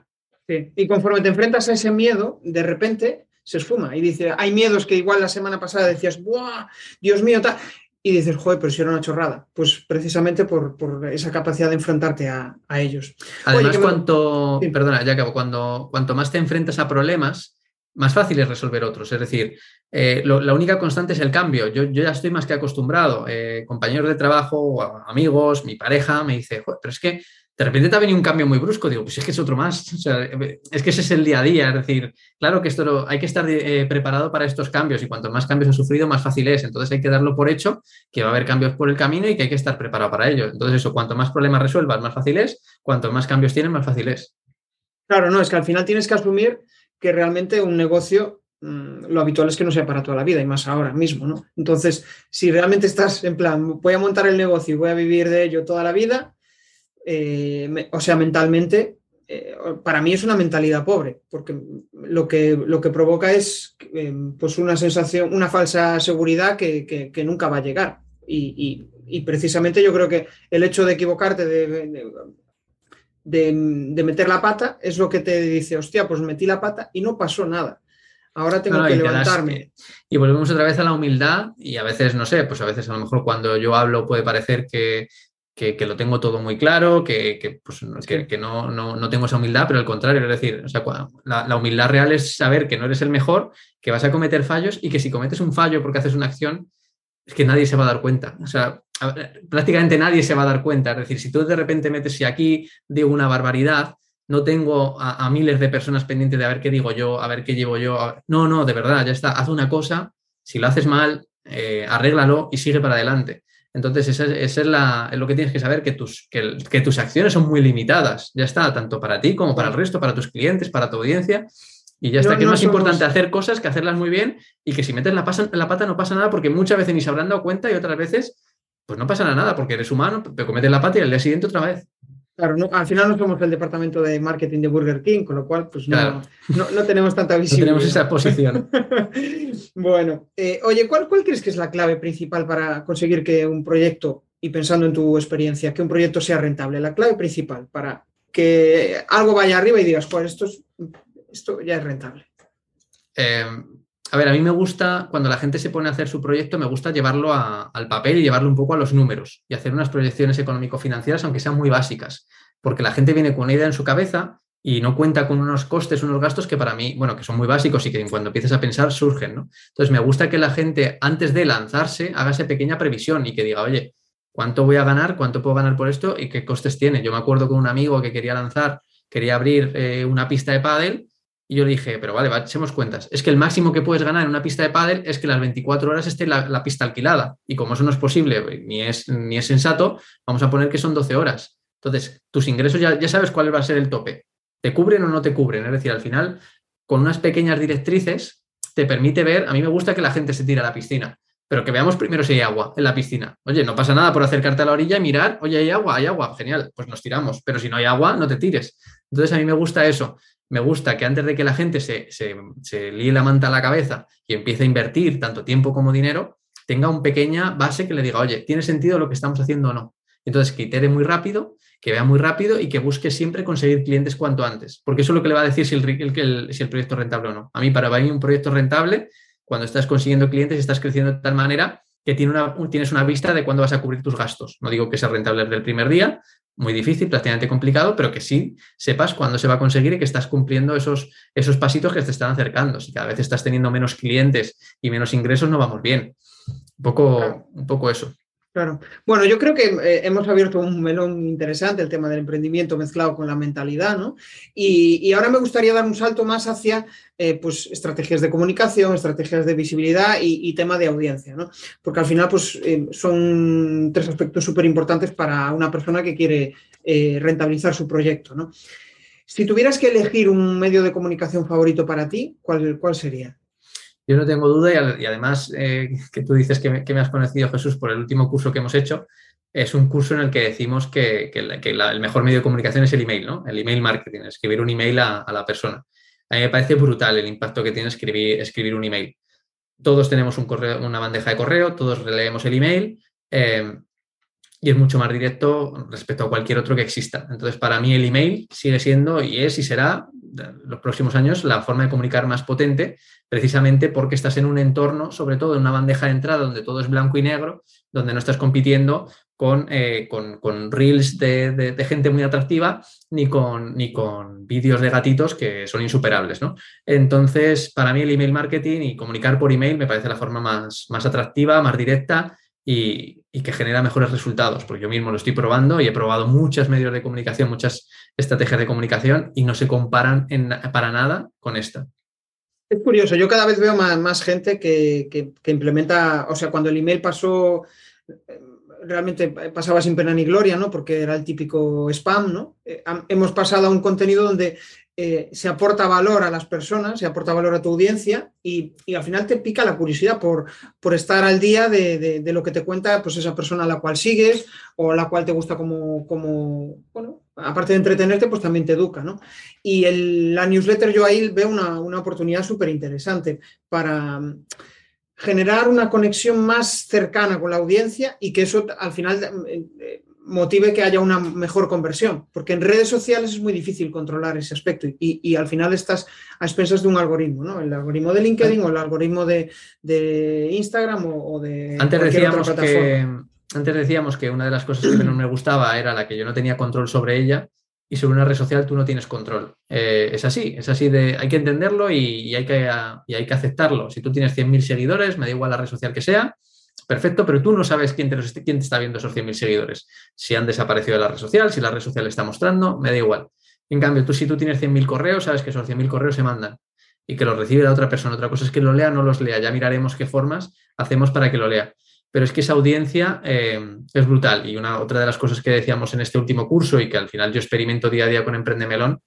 Sí. Y conforme te enfrentas a ese miedo, de repente se esfuma y dice, hay miedos que igual la semana pasada decías, ¡buah! Dios mío, tal. Y dices, joder, pero si era una chorrada. Pues precisamente por, esa capacidad de enfrentarte a, ellos. Además, cuanto, perdona, ya acabo, cuando, cuanto más te enfrentas a problemas, más fácil es resolver otros. Es decir, eh, la única constante es el cambio. Yo, ya estoy más que acostumbrado. Eh, compañeros de trabajo, amigos, mi pareja me dice, pero es que de repente te ha venido un cambio muy brusco. Digo, pues es que es otro más. es que ese es el día a día. Es decir, claro que esto hay que estar eh, preparado para estos cambios y cuanto más cambios has sufrido, más fácil es. Entonces hay que darlo por hecho que va a haber cambios por el camino y que hay que estar preparado para ello. Entonces eso, cuanto más problemas resuelvas, más fácil es. Cuanto más cambios tienes, más fácil es. Claro, no, es que al final tienes que asumir que realmente un negocio mm, lo habitual es que no sea para toda la vida y más ahora mismo, ¿no? Entonces, si realmente estás en plan, voy a montar el negocio y voy a vivir de ello toda la vida, eh, o sea, mentalmente, eh, para mí es una mentalidad pobre, porque lo que, lo que provoca es eh, pues una sensación, una falsa seguridad que, nunca va a llegar. Y, precisamente yo creo que el hecho de equivocarte, de, meter la pata es lo que te dice, hostia, pues metí la pata y no pasó nada. Ahora tengo que levantarme. y volvemos otra vez a la humildad y a veces, no sé, pues a veces a lo mejor cuando yo hablo puede parecer que, lo tengo todo muy claro, que, pues, no, no, tengo esa humildad, pero al contrario, es decir, o sea, la, la, humildad real es saber que no eres el mejor, que vas a cometer fallos y que si cometes un fallo porque haces una acción, es que nadie se va a dar cuenta. O sea, prácticamente nadie se va a dar cuenta. Es decir, si tú de repente metes, si aquí digo una barbaridad, no tengo a, miles de personas pendientes de a ver qué digo yo, a ver qué llevo yo. No, no, de verdad, ya está. Haz una cosa, si lo haces mal, eh, arréglalo y sigue para adelante. Entonces, esa, es, lo que tienes que saber, que tus, que, tus acciones son muy limitadas. Ya está, tanto para ti como para el resto, para tus clientes, para tu audiencia. Y ya está, que es más importante hacer cosas que hacerlas muy bien y que si metes la, la pata no pasa nada porque muchas veces ni se habrán dado cuenta y otras veces pues no pasa nada porque eres humano, te cometes la pata y al día siguiente otra vez. Claro, al final no somos el departamento de marketing de Burger King, con lo cual pues no, tenemos tanta visión. No tenemos esa posición. bueno, eh, oye, ¿cuál, ¿cuál crees que es la clave principal para conseguir que un proyecto, y pensando en tu experiencia, que un proyecto sea rentable? La clave principal para que algo vaya arriba y digas, pues esto, esto ya es rentable. Eh, a ver, a mí me gusta, cuando la gente se pone a hacer su proyecto, me gusta llevarlo al papel y llevarlo un poco a los números y hacer unas proyecciones económico-financieras, aunque sean muy básicas, porque la gente viene con una idea en su cabeza y no cuenta con unos costes, unos gastos que para mí, bueno, que son muy básicos y que cuando empiezas a pensar surgen, ¿no? Entonces, me gusta que la gente, antes de lanzarse, haga esa pequeña previsión y que diga, oye, ¿cuánto voy a ganar? ¿Cuánto puedo ganar por esto? ¿Y qué costes tiene? Yo me acuerdo con un amigo que quería lanzar, quería abrir eh, una pista de pádel y yo le dije, pero vale, echemos cuentas. Es que el máximo que puedes ganar en una pista de pádel es que las 24 horas esté la, pista alquilada. Y como eso no es posible ni es, ni es sensato, vamos a poner que son 12 horas. Entonces, tus ingresos ya, ya sabes cuál va a ser el tope. ¿Te cubren o no te cubren? Es decir, al final, con unas pequeñas directrices, te permite ver, a mí me gusta que la gente se tire a la piscina, pero que veamos primero si hay agua en la piscina. Oye, no pasa nada por acercarte a la orilla y mirar, oye, hay agua, hay agua, genial, pues nos tiramos, pero si no hay agua, no te tires. Entonces, a mí me gusta eso, me gusta que antes de que la gente se, se, líe la manta a la cabeza y empiece a invertir tanto tiempo como dinero, tenga una pequeña base que le diga, oye, ¿tiene sentido lo que estamos haciendo o no? Entonces, que itere muy rápido, que vea muy rápido y que busque siempre conseguir clientes cuanto antes, porque eso es lo que le va a decir si el, si el proyecto es rentable o no. A mí, para mí, un proyecto rentable, cuando estás consiguiendo clientes y estás creciendo de tal manera que tiene una, tienes una vista de cuándo vas a cubrir tus gastos. No digo que sea rentable desde el primer día, muy difícil, prácticamente complicado, pero que sí sepas cuándo se va a conseguir y que estás cumpliendo esos, esos pasitos que te están acercando. Si cada vez estás teniendo menos clientes y menos ingresos, no vamos bien. Un poco, un poco eso. Claro. Bueno, yo creo que eh, hemos abierto un melón interesante, el tema del emprendimiento mezclado con la mentalidad, ¿no? Y, ahora me gustaría dar un salto más hacia eh, pues, estrategias de comunicación, estrategias de visibilidad y, tema de audiencia, ¿no? Porque al final, pues, eh, son tres aspectos súper importantes para una persona que quiere rentabilizar su proyecto, ¿no? Si tuvieras que elegir un medio de comunicación favorito para ti, ¿cuál, cuál sería? Yo no tengo duda y, además eh, que tú dices que me, has conocido, Jesús, por el último curso que hemos hecho, es un curso en el que decimos que, el mejor medio de comunicación es el email, ¿no? El email marketing, escribir un email a, la persona. A mí me parece brutal el impacto que tiene escribir, escribir un email. Todos tenemos un correo, una bandeja de correo, todos leemos el email eh, y es mucho más directo respecto a cualquier otro que exista. Entonces, para mí el email sigue siendo y es y será los próximos años la forma de comunicar más potente, precisamente porque estás en un entorno, sobre todo en una bandeja de entrada donde todo es blanco y negro, donde no estás compitiendo con, eh, con, reels de, gente muy atractiva ni con, ni con vídeos de gatitos que son insuperables. ¿no? Entonces, para mí el email marketing y comunicar por email me parece la forma más, más atractiva, más directa y, que genera mejores resultados, porque yo mismo lo estoy probando y he probado muchos medios de comunicación, muchas estrategias de comunicación y no se comparan para nada con esta. Es curioso, yo cada vez veo más, gente que, implementa, o sea, cuando el email pasó, realmente pasaba sin pena ni gloria, ¿no? Porque era el típico spam, ¿no? Eh, hemos pasado a un contenido donde eh, se aporta valor a las personas, se aporta valor a tu audiencia y, al final te pica la curiosidad por, por estar al día de, lo que te cuenta pues esa persona a la cual sigues o la cual te gusta como, como bueno, aparte de entretenerte, pues también te educa, ¿no? Y la newsletter yo ahí veo una, oportunidad súper interesante para generar una conexión más cercana con la audiencia y que eso al final eh, motive que haya una mejor conversión, porque en redes sociales es muy difícil controlar ese aspecto y, al final estás a expensas de un algoritmo, ¿no? El algoritmo de LinkedIn o el algoritmo de, Instagram o, de antes decíamos que antes decíamos que una de las cosas que no me gustaba era la que yo no tenía control sobre ella y sobre una red social tú no tienes control. Eh, es así, es así de hay que entenderlo y, hay que, hay que aceptarlo. Si tú tienes 100.000 seguidores, me da igual la red social que sea, Perfecto, pero tú no sabes quién te, quién te está viendo esos 100.000 seguidores. Si han desaparecido de la red social, si la red social está mostrando, me da igual. En cambio, tú si tú tienes 100.000 correos, sabes que esos 100.000 correos se mandan y que los recibe la otra persona. Otra cosa es que lo lea o no los lea. Ya miraremos qué formas hacemos para que lo lea. Pero es que esa audiencia eh, es brutal. Y una, otra de las cosas que decíamos en este último curso y que al final yo experimento día a día con Emprende Melón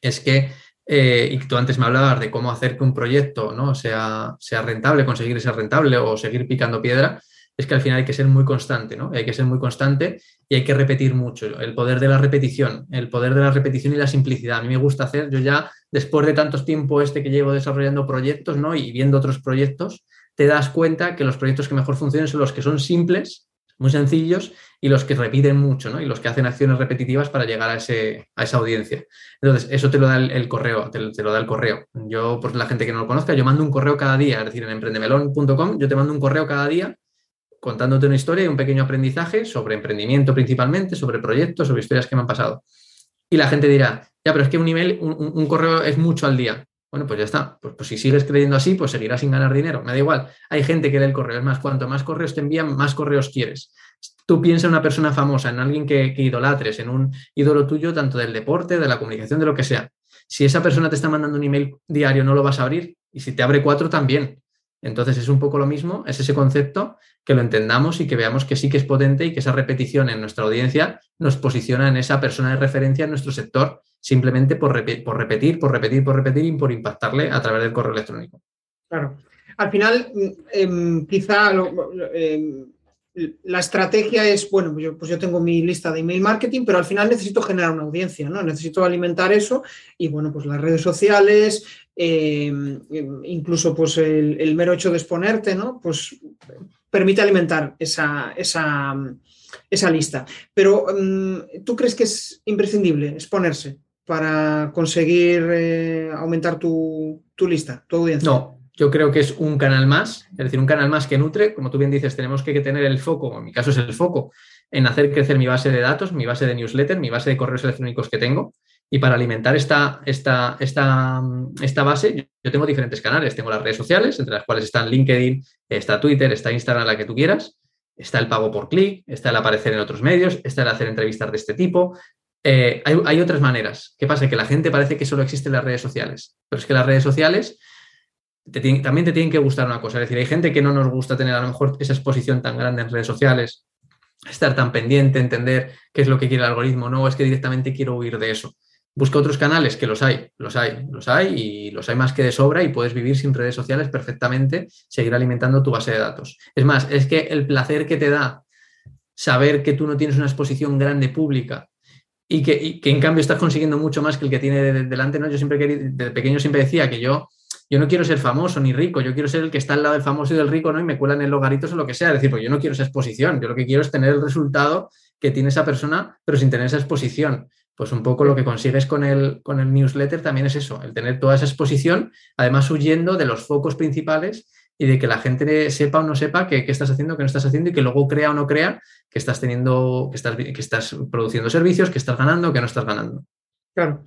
es que eh, y tú antes me hablabas de cómo hacer que un proyecto ¿no? sea, sea rentable, conseguir ser rentable o seguir picando piedra, es que al final hay que ser muy constante, ¿no? Hay que ser muy constante y hay que repetir mucho. El poder de la repetición, el poder de la repetición y la simplicidad. A mí me gusta hacer, yo ya después de tantos tiempo este que llevo desarrollando proyectos, ¿no? Y viendo otros proyectos, te das cuenta que los proyectos que mejor funcionan son los que son simples, muy sencillos y los que repiten mucho, ¿no? Y los que hacen acciones repetitivas para llegar a, ese, a esa audiencia. Entonces, eso te lo da el, correo, te, lo da el correo. Yo, por la gente que no lo conozca, yo mando un correo cada día, es decir, en emprendemelón.com, yo te mando un correo cada día contándote una historia y un pequeño aprendizaje sobre emprendimiento principalmente, sobre proyectos, sobre historias que me han pasado. Y la gente dirá, ya, pero es que un email, un correo es mucho al día. Bueno, pues ya está. Pues, pues, si sigues creyendo así, pues seguirás sin ganar dinero. Me da igual. Hay gente que lee el correo. Es más, cuanto más correos te envían, más correos quieres. Tú piensa en una persona famosa, en alguien que, idolatres, en un ídolo tuyo, tanto del deporte, de la comunicación, de lo que sea. Si esa persona te está mandando un email diario, no lo vas a abrir. Y si te abre cuatro, también. Entonces es un poco lo mismo, es ese concepto que lo entendamos y que veamos que sí que es potente y que esa repetición en nuestra audiencia nos posiciona en esa persona de referencia en nuestro sector simplemente por, por repetir, por repetir, por repetir y por impactarle a través del correo electrónico. Claro. Al final, mm, em, quizá em, la estrategia es, bueno, yo, pues yo, tengo mi lista de email marketing, pero al final necesito generar una audiencia, ¿no? Necesito alimentar eso y, bueno, pues las redes sociales, eh, incluso pues el, mero hecho de exponerte, ¿no? Pues permite alimentar esa, esa, esa lista. Pero mm, ¿tú crees que es imprescindible exponerse para conseguir eh, aumentar tu, tu lista, tu audiencia? No, yo creo que es un canal más, es decir, un canal más que nutre. Como tú bien dices, tenemos que tener el foco, en mi caso es el foco, en hacer crecer mi base de datos, mi base de newsletter, mi base de correos electrónicos que tengo. Y para alimentar esta, esta, esta, esta base, yo tengo diferentes canales. Tengo las redes sociales, entre las cuales están LinkedIn, está Twitter, está Instagram, la que tú quieras. Está el pago por clic, está el aparecer en otros medios, está el hacer entrevistas de este tipo. Eh, hay, hay, otras maneras. ¿Qué pasa? Que la gente parece que solo existen las redes sociales, pero es que las redes sociales también te tienen que gustar una cosa. Es decir, hay gente que no nos gusta tener a lo mejor esa exposición tan grande en redes sociales, estar tan pendiente, entender qué es lo que quiere el algoritmo. No, es que directamente quiero huir de eso. Busca otros canales, que los hay, los hay, los hay y los hay más que de sobra y puedes vivir sin redes sociales perfectamente, seguir alimentando tu base de datos. Es más, es que el placer que te da saber que tú no tienes una exposición grande pública y que, en cambio estás consiguiendo mucho más que el que tiene delante, ¿no? Yo siempre, de pequeño siempre decía que yo yo no quiero ser famoso ni rico, yo quiero ser el que está al lado del famoso y del rico, ¿no? Y me cuelan en logaritos o lo que sea. Es decir, pues yo no quiero esa exposición, yo lo que quiero es tener el resultado que tiene esa persona, pero sin tener esa exposición. Pues un poco lo que consigues con el, con el newsletter también es eso, el tener toda esa exposición, además huyendo de los focos principales y de que la gente sepa o no sepa qué, estás haciendo, qué no estás haciendo y que luego crea o no crea que estás teniendo, que estás, que estás produciendo servicios, que estás ganando, que no estás ganando. Claro.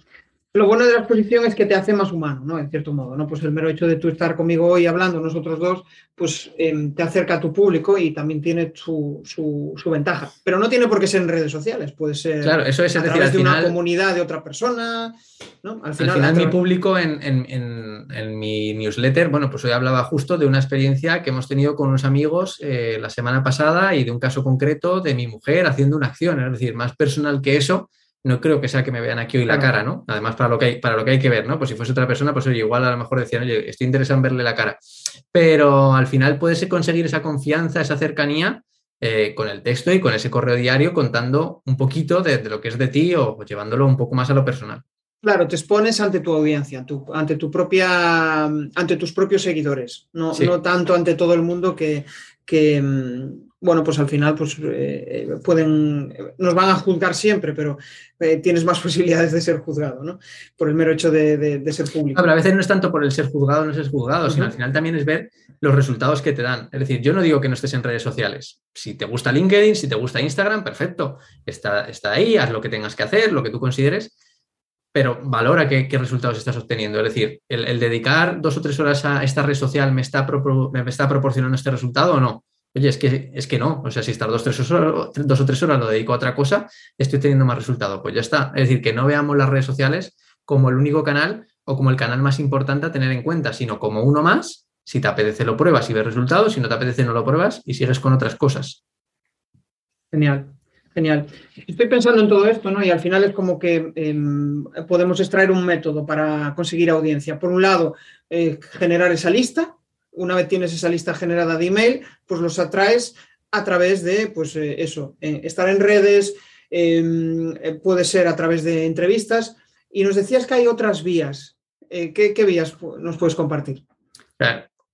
Lo bueno de la exposición es que te hace más humano, ¿no? En cierto modo, ¿no? Pues el mero hecho de tú estar conmigo hoy hablando, nosotros dos, pues em, te acerca a tu público y también tiene su, su, ventaja. Pero no tiene por qué ser en redes sociales, puede ser claro, eso es, a través de una comunidad de otra persona, ¿no? Al final, mi público en, en, en, mi newsletter, bueno, pues hoy hablaba justo de una experiencia que hemos tenido con unos amigos eh, la semana pasada y de un caso concreto de mi mujer haciendo una acción, es decir, más personal que eso no creo que sea que me vean aquí hoy la cara, ¿no? Además, para lo que hay, para lo que, hay que ver, ¿no? Pues si fuese otra persona, pues oye, igual a lo mejor decían, oye, estoy interesado en verle la cara. Pero al final puedes conseguir esa confianza, esa cercanía eh, con el texto y con ese correo diario contando un poquito de, lo que es de ti o llevándolo un poco más a lo personal. Claro, te expones ante tu audiencia, ante tu propia, ante tus propios seguidores, no, no tanto ante todo el mundo que, que, mm, bueno, pues al final pues, eh, eh, pueden, nos van a juzgar siempre, pero eh, tienes más posibilidades de ser juzgado, ¿no? Por el mero hecho de, ser público. pero a veces no es tanto por el ser juzgado o no ser juzgado, sino al final también es ver los resultados que te dan. Es decir, yo no digo que no estés en redes sociales. Si te gusta LinkedIn, si te gusta Instagram, perfecto. Está, está ahí, haz lo que tengas que hacer, lo que tú consideres, pero valora qué, resultados estás obteniendo. Es decir, el, dedicar dos o tres horas a esta red social me está, me está proporcionando este resultado o no. Oye, es que, es que no. O sea, si estar dos, tres horas, dos o tres horas lo dedico a otra cosa, estoy teniendo más resultado. Pues ya está. Es decir, que no veamos las redes sociales como el único canal o como el canal más importante a tener en cuenta, sino como uno más. Si te apetece lo pruebas y ves resultados, si no te apetece no lo pruebas y sigues con otras cosas. Genial, genial. Estoy pensando en todo esto, ¿no? Y al final es como que em, podemos extraer un método para conseguir audiencia. Por un lado, eh, generar esa lista, una vez tienes esa lista generada de email, pues los atraes a través de, pues eh, eso, eh, estar en redes, em, eh, puede ser a través de entrevistas. Y nos decías que hay otras vías. ¿qué, vías nos puedes compartir?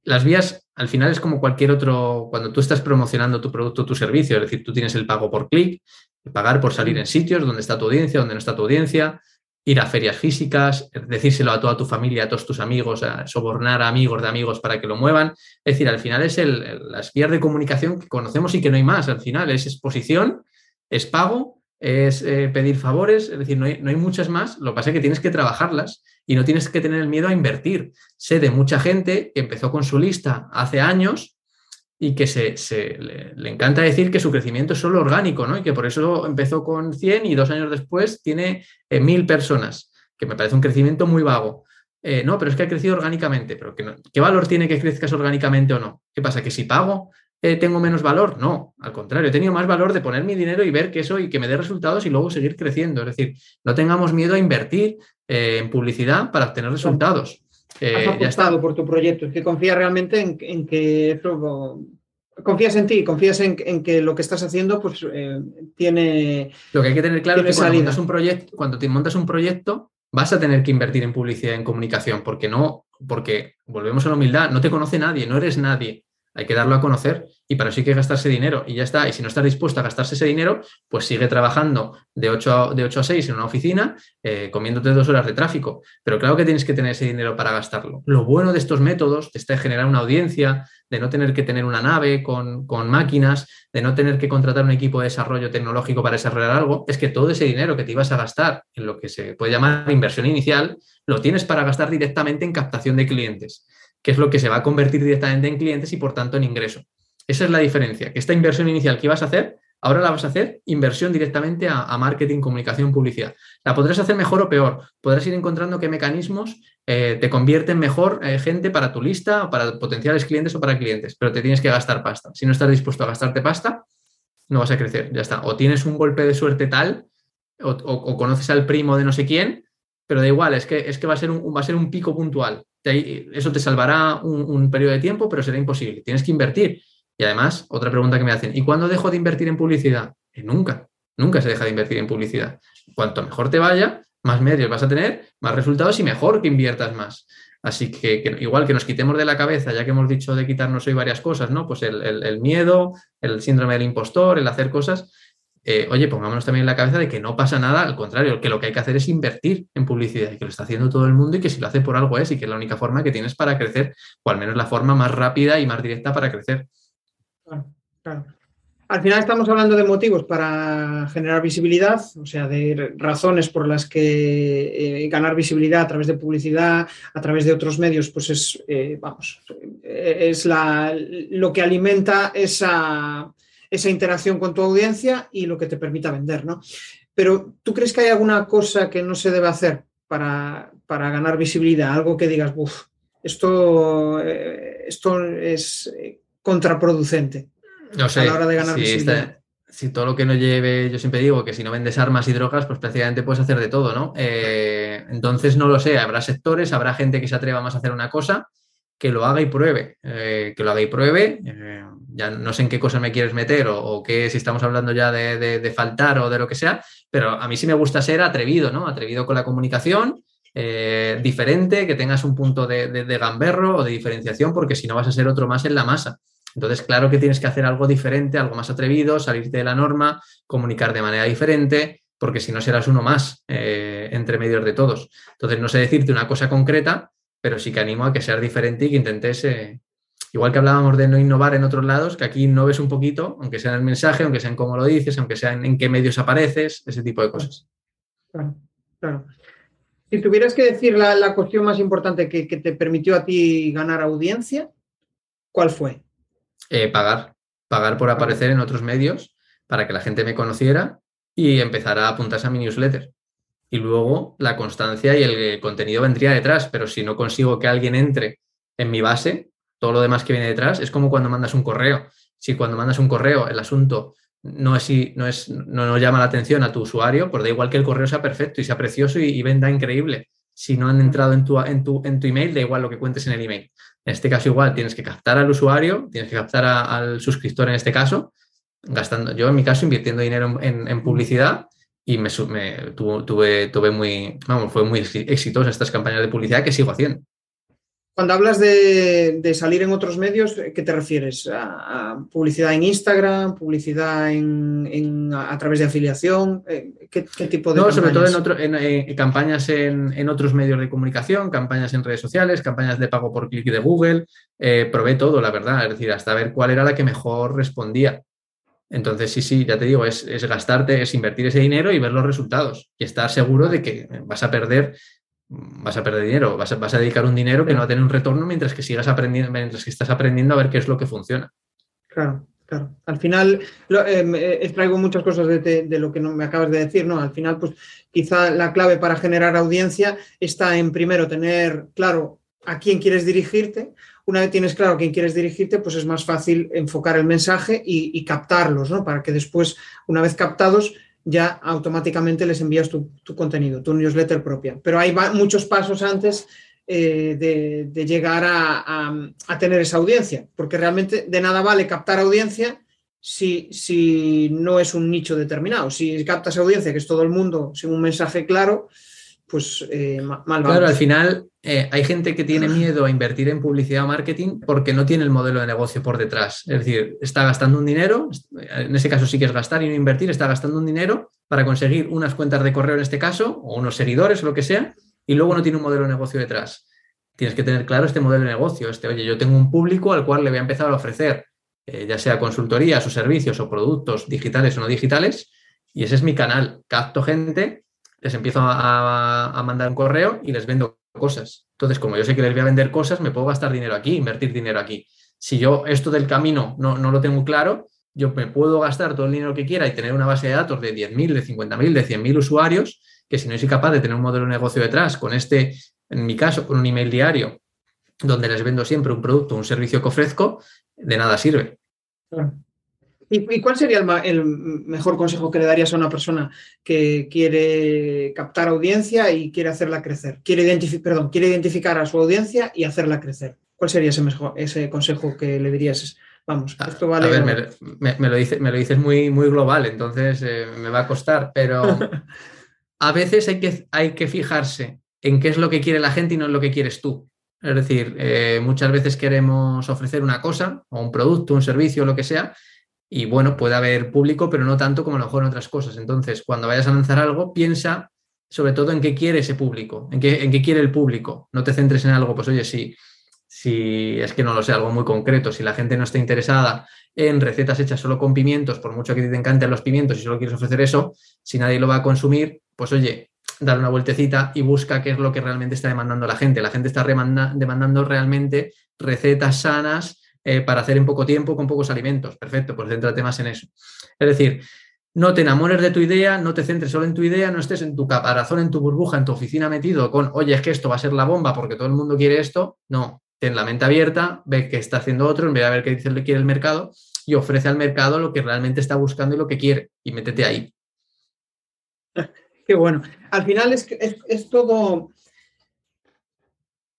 Las vías, al final, es como cualquier otro, cuando tú estás promocionando tu producto tu servicio, es decir, tú tienes el pago por clic, pagar por salir en sitios donde está tu audiencia, donde no está tu audiencia, ir a ferias físicas, decírselo a toda tu familia, a todos tus amigos, a sobornar a amigos de amigos para que lo muevan. Es decir, al final es el, las vías de comunicación que conocemos y que no hay más. Al final es exposición, es pago, es eh, pedir favores, es decir, no hay, no hay, muchas más. Lo que pasa es que tienes que trabajarlas y no tienes que tener el miedo a invertir. Sé de mucha gente que empezó con su lista hace años y que se, le, encanta decir que su crecimiento es solo orgánico, ¿no? Y que por eso empezó con 100 y dos años después tiene eh, mil personas, que me parece un crecimiento muy vago. Eh, no, pero es que ha crecido orgánicamente. Pero ¿Qué valor tiene que crezcas orgánicamente o no? ¿Qué pasa? ¿Que si pago eh, tengo menos valor? No, al contrario, he tenido más valor de poner mi dinero y ver que eso y que me dé resultados y luego seguir creciendo. Es decir, no tengamos miedo a invertir en publicidad para obtener resultados. Eh, Has apostado por tu proyecto, es que confía realmente en, que eso confías en ti, confías en, que lo que estás haciendo pues eh, tiene. Lo que hay que tener claro es que cuando montas, un proyecto, cuando te montas un proyecto, vas a tener que invertir en publicidad y en comunicación, porque no, porque volvemos a la humildad, no te conoce nadie, no eres nadie. Hay que darlo a conocer y para eso hay que gastarse dinero y ya está. Y si no estás dispuesto a gastarse ese dinero, pues sigue trabajando de 8 a, de 8 a 6 en una oficina, eh, comiéndote dos horas de tráfico. Pero claro que tienes que tener ese dinero para gastarlo. Lo bueno de estos métodos es de generar una audiencia, de no tener que tener una nave con, con máquinas, de no tener que contratar un equipo de desarrollo tecnológico para desarrollar algo, es que todo ese dinero que te ibas a gastar en lo que se puede llamar inversión inicial, lo tienes para gastar directamente en captación de clientes que es lo que se va a convertir directamente en clientes y por tanto en ingreso. Esa es la diferencia, que esta inversión inicial que ibas a hacer, ahora la vas a hacer inversión directamente a, marketing, comunicación, publicidad. La podrás hacer mejor o peor, podrás ir encontrando qué mecanismos eh, te convierten mejor eh, gente para tu lista, para potenciales clientes o para clientes, pero te tienes que gastar pasta. Si no estás dispuesto a gastarte pasta, no vas a crecer, ya está. O tienes un golpe de suerte tal, o, conoces al primo de no sé quién, pero da igual, es que, es que va, a ser un, va a ser un pico puntual eso te salvará un, periodo de tiempo, pero será imposible. Tienes que invertir. Y además, otra pregunta que me hacen, ¿y cuándo dejo de invertir en publicidad? Eh, nunca, nunca se deja de invertir en publicidad. Cuanto mejor te vaya, más medios vas a tener, más resultados y mejor que inviertas más. Así que, igual que nos quitemos de la cabeza, ya que hemos dicho de quitarnos hoy varias cosas, ¿no? Pues el miedo, el síndrome del impostor, el hacer cosas, eh, oye, pongámonos también en la cabeza de que no pasa nada, al contrario, que lo que hay que hacer es invertir en publicidad y que lo está haciendo todo el mundo y que si lo hace por algo es y que es la única forma que tienes para crecer, o al menos la forma más rápida y más directa para crecer. Claro, claro. Al final estamos hablando de motivos para generar visibilidad, o sea, de razones por las que eh, ganar visibilidad a través de publicidad, a través de otros medios, pues es, eh, vamos, es la, lo que alimenta esa, esa interacción con tu audiencia y lo que te permita vender, ¿no? Pero ¿tú crees que hay alguna cosa que no se debe hacer para, ganar visibilidad? Algo que digas, uff, esto, eh, esto es eh, contraproducente no sé, a la hora de ganar visibilidad. si todo lo que no lleve, yo siempre digo que si no vendes armas y drogas, pues prácticamente puedes hacer de todo, ¿no? Eh, entonces, no lo sé, habrá sectores, habrá gente que se atreva más a hacer una cosa, que lo haga y pruebe, que lo haga y pruebe ya no sé en qué cosa me quieres meter o, qué, si estamos hablando ya de, faltar o de lo que sea, pero a mí sí me gusta ser atrevido, ¿no? Atrevido con la comunicación, eh, diferente, que tengas un punto de, de, gamberro o de diferenciación, porque si no vas a ser otro más en la masa. Entonces, claro que tienes que hacer algo diferente, algo más atrevido, salirte de la norma, comunicar de manera diferente, porque si no serás uno más eh, entre medios de todos. Entonces, no sé decirte una cosa concreta, pero sí que animo a que seas diferente y que intentes eh, Igual que hablábamos de no innovar en otros lados, que aquí innoves un poquito, aunque sea en el mensaje, aunque sea en cómo lo dices, aunque sea en, qué medios apareces, ese tipo de cosas. Claro, claro. Si tuvieras que decir la, cuestión más importante que, te permitió a ti ganar audiencia, ¿cuál fue? Eh, pagar. Pagar por aparecer en otros medios para que la gente me conociera y empezara a apuntarse a mi newsletter. Y luego la constancia y el contenido vendría detrás, pero si no consigo que alguien entre en mi base, todo lo demás que viene detrás es como cuando mandas un correo. Si cuando mandas un correo el asunto no es, no es no, llama la atención a tu usuario, pues da igual que el correo sea perfecto y sea precioso y, venda increíble. Si no han entrado en tu, en, tu, en tu email, da igual lo que cuentes en el email. En este caso igual, tienes que captar al usuario, tienes que captar al suscriptor en este caso, gastando, yo en mi caso invirtiendo dinero en, publicidad y me, tuve, tuve muy, vamos, fue muy exitosa estas campañas de publicidad que sigo haciendo. Cuando hablas de, salir en otros medios, ¿qué te refieres? ¿A, publicidad en Instagram? ¿Publicidad en, a, través de afiliación? Eh, ¿Qué, tipo de.? No, sobre todo en, campañas en, otros medios de comunicación, campañas en redes sociales, campañas de pago por clic de Google. Eh, probé todo, la verdad, es decir, hasta ver cuál era la que mejor respondía. Entonces, sí, sí, ya te digo, es, es, gastarte, es invertir ese dinero y ver los resultados y estar seguro de que vas a perder vas a perder dinero, vas a, vas a dedicar un dinero que no va a tener un retorno mientras que sigas aprendiendo, mientras que estás aprendiendo a ver qué es lo que funciona. Claro, claro. Al final, eh, extraigo muchas cosas de, lo que me acabas de decir, ¿no? Al final, pues quizá la clave para generar audiencia está en primero tener claro a quién quieres dirigirte. Una vez tienes claro a quién quieres dirigirte, pues es más fácil enfocar el mensaje y captarlos, ¿no? Para que después, una vez captados, ya automáticamente les envías tu, contenido, tu newsletter propia. Pero hay muchos pasos antes de, llegar a, tener esa audiencia, porque realmente de nada vale captar audiencia si, si no es un nicho determinado. Si captas audiencia, que es todo el mundo, sin un mensaje claro, pues eh, mal vamos. Claro, al final eh, hay gente que tiene miedo a invertir en publicidad o marketing porque no tiene el modelo de negocio por detrás. Es decir, está gastando un dinero, en ese caso sí que es gastar y no invertir, está gastando un dinero para conseguir unas cuentas de correo en este caso, o unos seguidores o lo que sea, y luego no tiene un modelo de negocio detrás. Tienes que tener claro este modelo de negocio. Este, oye, yo tengo un público al cual le voy a empezar a ofrecer, eh, ya sea consultorías o servicios o productos digitales o no digitales, y ese es mi canal. Capto gente les empiezo a, mandar un correo y les vendo cosas. Entonces, como yo sé que les voy a vender cosas, me puedo gastar dinero aquí, invertir dinero aquí. Si yo esto del camino no, lo tengo claro, yo me puedo gastar todo el dinero que quiera y tener una base de datos de 10.000, de 50.000, de 100.000 usuarios, que si no soy capaz de tener un modelo de negocio detrás con este, en mi caso, con un email diario, donde les vendo siempre un producto, un servicio que ofrezco, de nada sirve. ¿Y, cuál sería el, mejor consejo que le darías a una persona que quiere captar audiencia y quiere hacerla crecer? Quiere, perdón, quiere identificar a su audiencia y hacerla crecer. ¿Cuál sería ese, mejor, ese consejo que le dirías? Vamos, ah, esto vale. A ver, me, lo, dice, me lo dices muy, muy global, entonces eh, me va a costar, pero a veces hay que, hay que fijarse en qué es lo que quiere la gente y no en lo que quieres tú. Es decir, eh, muchas veces queremos ofrecer una cosa o un producto, un servicio, lo que sea, y bueno, puede haber público, pero no tanto como a lo mejor en otras cosas. Entonces, cuando vayas a lanzar algo, piensa sobre todo en qué quiere ese público, en qué, en qué quiere el público. No te centres en algo, pues oye, si, si es que no lo sé, algo muy concreto, si la gente no está interesada en recetas hechas solo con pimientos, por mucho que te encanten los pimientos y solo quieres ofrecer eso, si nadie lo va a consumir, pues oye, dale una vueltecita y busca qué es lo que realmente está demandando la gente. La gente está demandando realmente recetas sanas, eh, para hacer en poco tiempo con pocos alimentos. Perfecto, pues céntrate más en eso. Es decir, no te enamores de tu idea, no te centres solo en tu idea, no estés en tu caparazón, en tu burbuja, en tu oficina metido con, oye, es que esto va a ser la bomba porque todo el mundo quiere esto. No, ten la mente abierta, ve qué está haciendo otro, en vez de ver qué dice le quiere el mercado y ofrece al mercado lo que realmente está buscando y lo que quiere y métete ahí. Qué bueno. Al final es, es, es todo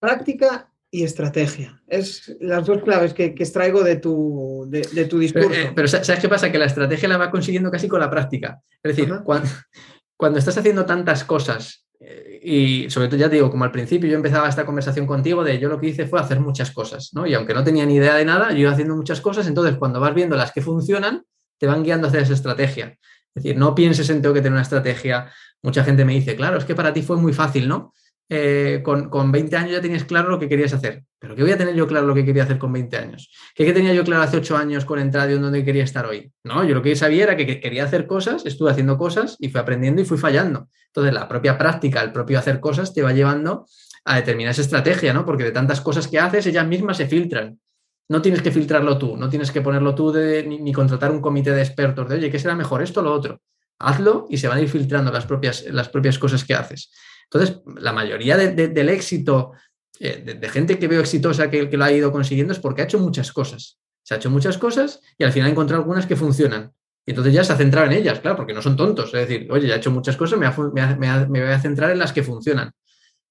práctica y estrategia. Es las dos claves que, extraigo de tu, de, tu discurso. Eh, pero, ¿sabes qué pasa? Que la estrategia la va consiguiendo casi con la práctica. Es decir, cuando, estás haciendo tantas cosas, eh, y sobre todo ya te digo, como al principio yo empezaba esta conversación contigo de yo lo que hice fue hacer muchas cosas, ¿no? Y aunque no tenía ni idea de nada, yo iba haciendo muchas cosas, entonces cuando vas viendo las que funcionan, te van guiando hacia esa estrategia. Es decir, no pienses en tengo que tener una estrategia. Mucha gente me dice, claro, es que para ti fue muy fácil, ¿no? Eh, con, con, 20 años ya tenías claro lo que querías hacer. Pero ¿qué voy a tener yo claro lo que quería hacer con 20 años? ¿Qué, tenía yo claro hace 8 años con Entradio en donde quería estar hoy? No, yo lo que sabía era que quería hacer cosas, estuve haciendo cosas y fui aprendiendo y fui fallando. Entonces, la propia práctica, el propio hacer cosas te va llevando a determinar esa estrategia, ¿no? Porque de tantas cosas que haces, ellas mismas se filtran. No tienes que filtrarlo tú, no tienes que ponerlo tú de, ni, ni, contratar un comité de expertos de, oye, ¿qué será mejor esto o lo otro? Hazlo y se van a ir filtrando las propias, las propias cosas que haces. Entonces, la mayoría del éxito, eh, de, gente que veo exitosa que, lo ha ido consiguiendo es porque ha hecho muchas cosas. Se ha hecho muchas cosas y al final ha encontrado algunas que funcionan. Y entonces ya se ha centrado en ellas, claro, porque no son tontos. Es decir, oye, ya he hecho muchas cosas, me, me voy a centrar en las que funcionan.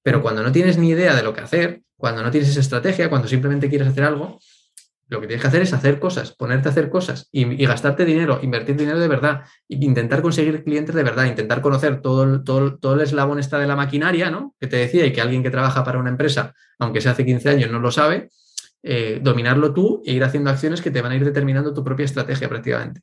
Pero cuando no tienes ni idea de lo que hacer, cuando no tienes esa estrategia, cuando simplemente quieres hacer algo, lo que tienes que hacer es hacer cosas, ponerte a hacer cosas y, gastarte dinero, invertir dinero de verdad, intentar conseguir clientes de verdad, intentar conocer todo todo, todo el eslabón esta de la maquinaria, ¿no? Que te decía y que alguien que trabaja para una empresa, aunque sea hace 15 años, no lo sabe, eh, dominarlo tú e ir haciendo acciones que te van a ir determinando tu propia estrategia prácticamente.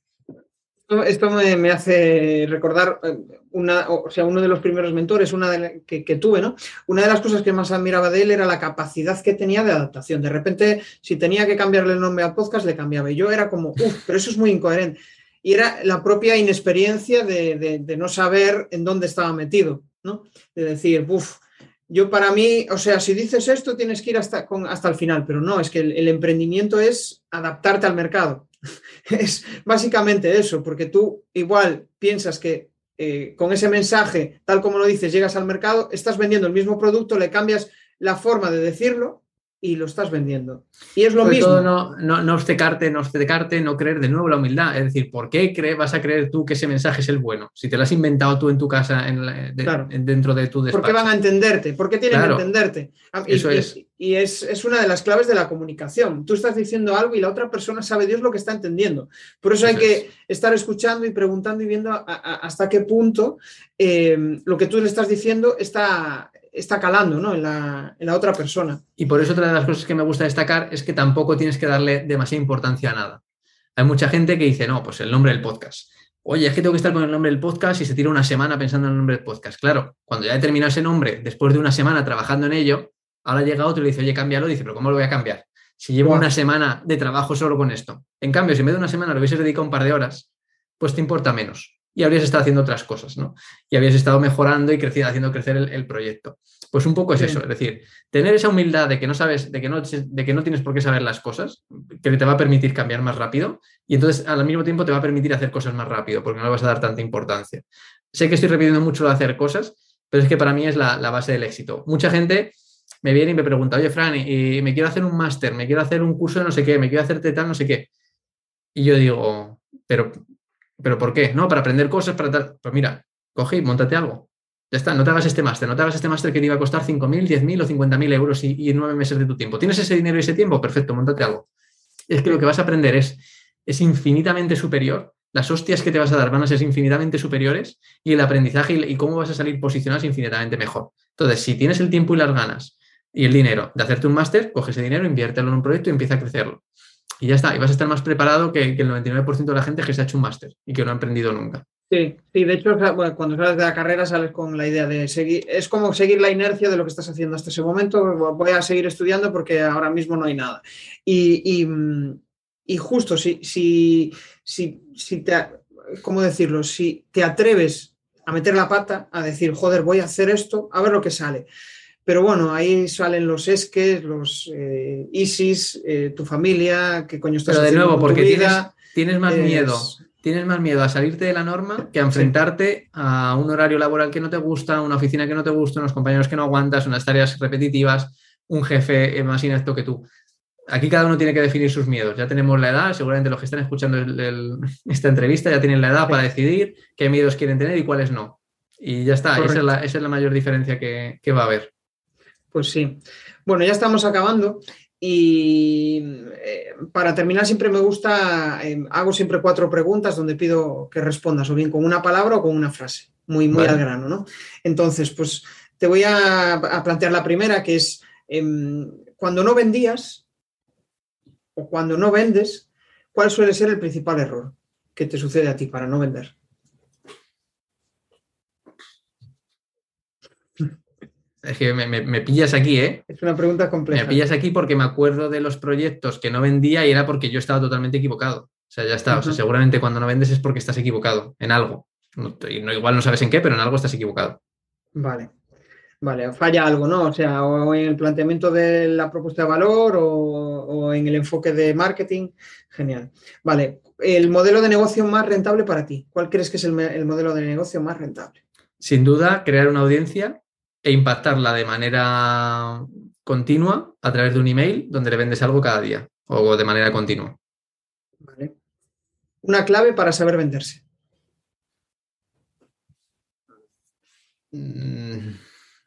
Esto me, hace recordar eh, una, o sea, uno de los primeros mentores una que, tuve, ¿no? Una de las cosas que más admiraba de él era la capacidad que tenía de adaptación. De repente, si tenía que cambiarle el nombre al podcast, le cambiaba. Y yo era como, uff, pero eso es muy incoherente. Y era la propia inexperiencia de, no saber en dónde estaba metido, ¿no? De decir, uff, yo para mí, o sea, si dices esto, tienes que ir hasta, hasta el final, pero no, es que el emprendimiento es adaptarte al mercado. es básicamente eso, porque tú igual piensas que eh, con ese mensaje, tal como lo dices, llegas al mercado, estás vendiendo el mismo producto, le cambias la forma de decirlo y lo estás vendiendo. Y es lo Sobre mismo. todo no, no, no obcecarte, no obcecarte, no creer de nuevo la humildad. Es decir, ¿por qué cre- vas a creer tú que ese mensaje es el bueno? Si te lo has inventado tú en tu casa, en la- de- Claro. en- dentro de tu ¿Por despacho. qué van a entenderte? ¿Por qué tienen Claro. que entenderte? Ah, Y, Eso es. y es, es una de las claves de la comunicación. Tú estás diciendo algo y la otra persona sabe Dios lo que está entendiendo. Por eso hay que es. estar escuchando y preguntando y viendo a- a- hasta qué punto eh, lo que tú le estás diciendo está, está calando ¿no? en, la, en la otra persona. Y por eso otra de las cosas que me gusta destacar es que tampoco tienes que darle demasiada importancia a nada. Hay mucha gente que dice, no, pues el nombre del podcast. Oye, es que tengo que estar con el nombre del podcast y se tira una semana pensando en el nombre del podcast. Claro, cuando ya he terminado ese nombre, después de una semana trabajando en ello, ahora llega otro y le dice, oye, cámbialo. Dice, pero ¿cómo lo voy a cambiar? Si llevo una semana de trabajo solo con esto. En cambio, si en vez de una semana lo hubieses dedicado un par de horas, pues te importa menos. Y habrías estado haciendo otras cosas, ¿no? Y habrías estado mejorando y creciendo, haciendo crecer el, el proyecto. Pues un poco es Sí. eso, es decir, tener esa humildad de que no sabes, de que no, de que no tienes por qué saber las cosas, que te va a permitir cambiar más rápido y entonces al mismo tiempo te va a permitir hacer cosas más rápido porque no le vas a dar tanta importancia. Sé que estoy repitiendo mucho lo de hacer cosas, pero es que para mí es la, la base del éxito. Mucha gente me viene y me pregunta, oye, Fran, y me quiero hacer un máster, me quiero hacer un curso de no sé qué, me quiero hacerte tal, no sé qué. Y yo digo, pero, pero ¿por qué? No, para aprender cosas, para tal. Pues mira, coge y montate algo. Ya está, no te hagas este máster, no te hagas este máster que te iba a costar 5.000, 10.000 o 50.000 euros y, nueve meses de tu tiempo. ¿Tienes ese dinero y ese tiempo? Perfecto, montate algo. Es que lo que vas a aprender es, es infinitamente superior. Las hostias que te vas a dar van a ser infinitamente superiores y el aprendizaje y, y cómo vas a salir posicionado es infinitamente mejor. Entonces, si tienes el tiempo y las ganas y el dinero de hacerte un máster, coge ese dinero, inviértelo en un proyecto y empieza a crecerlo. Y ya está, y vas a estar más preparado que, el 99% de la gente que se ha hecho un máster y que no ha emprendido nunca. Sí, sí, de hecho, cuando sales de la carrera sales con la idea de seguir, es como seguir la inercia de lo que estás haciendo hasta ese momento, voy a seguir estudiando porque ahora mismo no hay nada. Y, y, y justo, si, si, si, si te, ¿cómo decirlo? Si te atreves a meter la pata, a decir, joder, voy a hacer esto, a ver lo que sale. Pero bueno, ahí salen los esques, los eh, ISIS, eh, tu familia, qué coño estás Pero de nuevo, porque tienes, tienes más Es- miedo. Tienes más miedo a salirte de la norma que a enfrentarte a un horario laboral que no te gusta, una oficina que no te gusta, unos compañeros que no aguantas, unas tareas repetitivas, un jefe eh, más inepto que tú. Aquí cada uno tiene que definir sus miedos. Ya tenemos la edad, seguramente los que están escuchando el- el- esta entrevista ya tienen la edad para decidir qué miedos quieren tener y cuáles no. Y ya está, esa es, la, esa es la mayor diferencia que, que va a haber. Pues sí. Bueno, ya estamos acabando y eh, para terminar siempre me gusta, eh, hago siempre cuatro preguntas donde pido que respondas o bien con una palabra o con una frase, muy, muy Vale. al grano, ¿no? Entonces, pues te voy a, a plantear la primera, que es em, cuando no vendías o cuando no vendes, ¿cuál suele ser el principal error que te sucede a ti para no vender? Es que me, me- me pillas aquí, ¿eh? Es una pregunta Me compleja. pillas aquí porque me acuerdo de los proyectos que no vendía y era porque yo estaba totalmente equivocado. O sea, ya está. O sea, seguramente cuando no vendes es porque estás equivocado en algo. No, y no- igual no sabes en qué, pero en algo estás equivocado. Vale. Vale, falla algo, ¿no? O sea, o en el planteamiento de la propuesta de valor o, o en el enfoque de marketing. Genial. Vale, el modelo de negocio más rentable para ti. ¿Cuál crees que es el, me- el modelo de negocio más rentable? Sin duda, crear una audiencia e impactarla de manera continua a través de un email donde le vendes algo cada día o de manera continua. Vale. Una clave para saber venderse. Mm,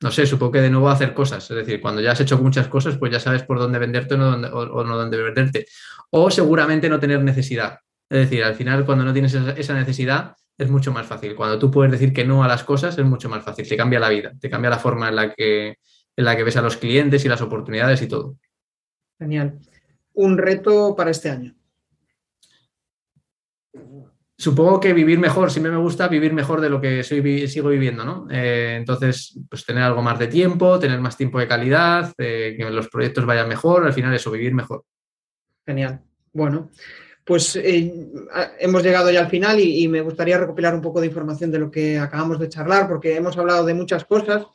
No sé, supongo que de nuevo hacer cosas. Es decir, cuando ya has hecho muchas cosas, pues ya sabes por dónde venderte o no, dónde- o- o no dónde venderte. O seguramente no tener necesidad. Es decir, al final, cuando no tienes esa necesidad, es mucho más fácil. Cuando tú puedes decir que no a las cosas, es mucho más fácil. Te cambia la vida, te cambia la forma en la que, en la que ves a los clientes y las oportunidades y todo. Genial. Un reto para este año. Supongo que vivir mejor, siempre me gusta vivir mejor de lo que soy, sigo viviendo, ¿no? Eh, entonces, pues tener algo más de tiempo, tener más tiempo de calidad, eh, que los proyectos vayan mejor, al final eso, vivir mejor. Genial. Bueno, pues eh, hemos llegado ya al final y, y me gustaría recopilar un poco de información de lo que acabamos de charlar, porque hemos hablado de muchas cosas.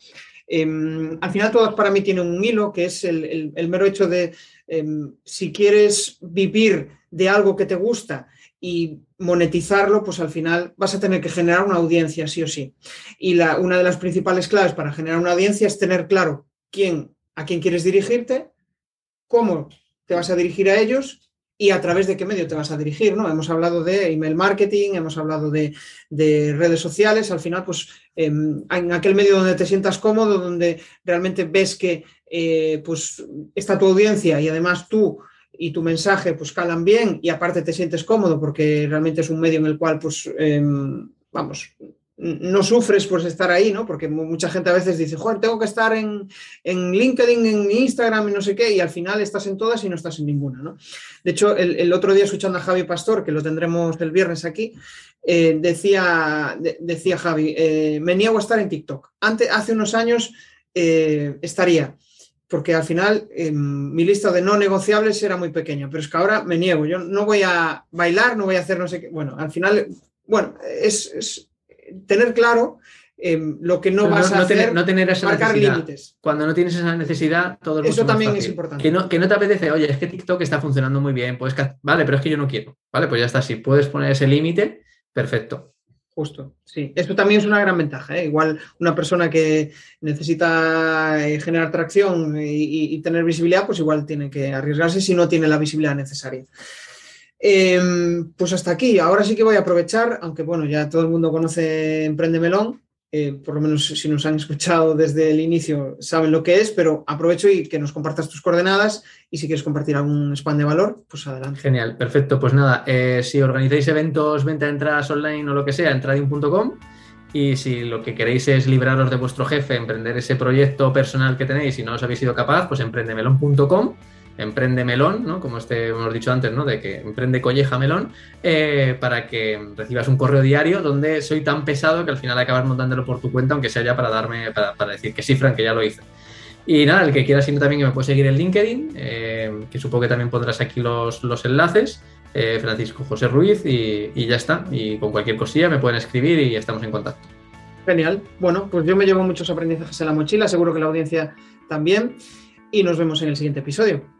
Em, al final todas para mí tienen un hilo, que es el, el- el mero hecho de em, si quieres vivir de algo que te gusta y monetizarlo, pues al final vas a tener que generar una audiencia, sí o sí. Y la, una de las principales claves para generar una audiencia es tener claro quién, a quién quieres dirigirte cómo te vas a dirigir a ellos y a través de qué medio te vas a dirigir, ¿no? Hemos hablado de email marketing, hemos hablado de, redes sociales, al final, pues em, en aquel medio donde te sientas cómodo, donde realmente ves que eh, pues, está tu audiencia y además tú y tu mensaje pues calan bien y aparte te sientes cómodo porque realmente es un medio en el cual pues em, vamos no sufres por estar ahí, ¿no? Porque mucha gente a veces dice, joder, tengo que estar en, LinkedIn, en Instagram y no sé qué, y al final estás en todas y no estás en ninguna, ¿no? De hecho, el, otro día escuchando a Javi Pastor, que lo tendremos el viernes aquí, eh, decía, decía Javi, eh, me niego a estar en TikTok. Antes, hace unos años eh, estaría, porque al final em, mi lista de no negociables era muy pequeña, pero es que ahora me niego, yo no voy a bailar, no voy a hacer no sé qué, bueno, al final, bueno, es tener claro em, lo que no, vas a hacer, no tener esa marcar límites. Cuando no tienes esa necesidad, todo Eso también es importante. Que no, que no te apetece, oye, es que TikTok está funcionando muy bien, pues vale, pero es que yo no quiero. Vale, pues ya está, si puedes poner ese límite, perfecto. Justo, sí. Esto también es una gran ventaja. ¿eh? Igual una persona que necesita eh, generar tracción y, y, tener visibilidad, pues igual tiene que arriesgarse si no tiene la visibilidad necesaria. Em, pues hasta aquí. Ahora sí que voy a aprovechar, aunque bueno, ya todo el mundo conoce Emprende Melón, eh, por lo menos si nos han escuchado desde el inicio saben lo que es, pero aprovecho y que nos compartas tus coordenadas y si quieres compartir algún spam de valor, pues adelante. Genial, perfecto. Pues nada, eh, si organizáis eventos, venta de entradas online o lo que sea, entradium.com y si lo que queréis es libraros de vuestro jefe, emprender ese proyecto personal que tenéis y no os habéis sido capaz, pues emprendemelón.com emprende melón, ¿no? Como este hemos dicho antes, ¿no? De que emprende colleja melón, eh, para que recibas un correo diario donde soy tan pesado que al final acabas montándolo por tu cuenta, aunque sea ya para darme, para, decir que sí, Frank, que ya lo hice. Y nada, el que quiera, sino también que me puede seguir en LinkedIn, eh, que supongo que también pondrás aquí los, los enlaces, eh, Francisco José Ruiz, y, y ya está. Y con cualquier cosilla me pueden escribir y estamos en contacto. Genial. Bueno, pues yo me llevo muchos aprendizajes en la mochila, seguro que la audiencia también. Y nos vemos en el siguiente episodio.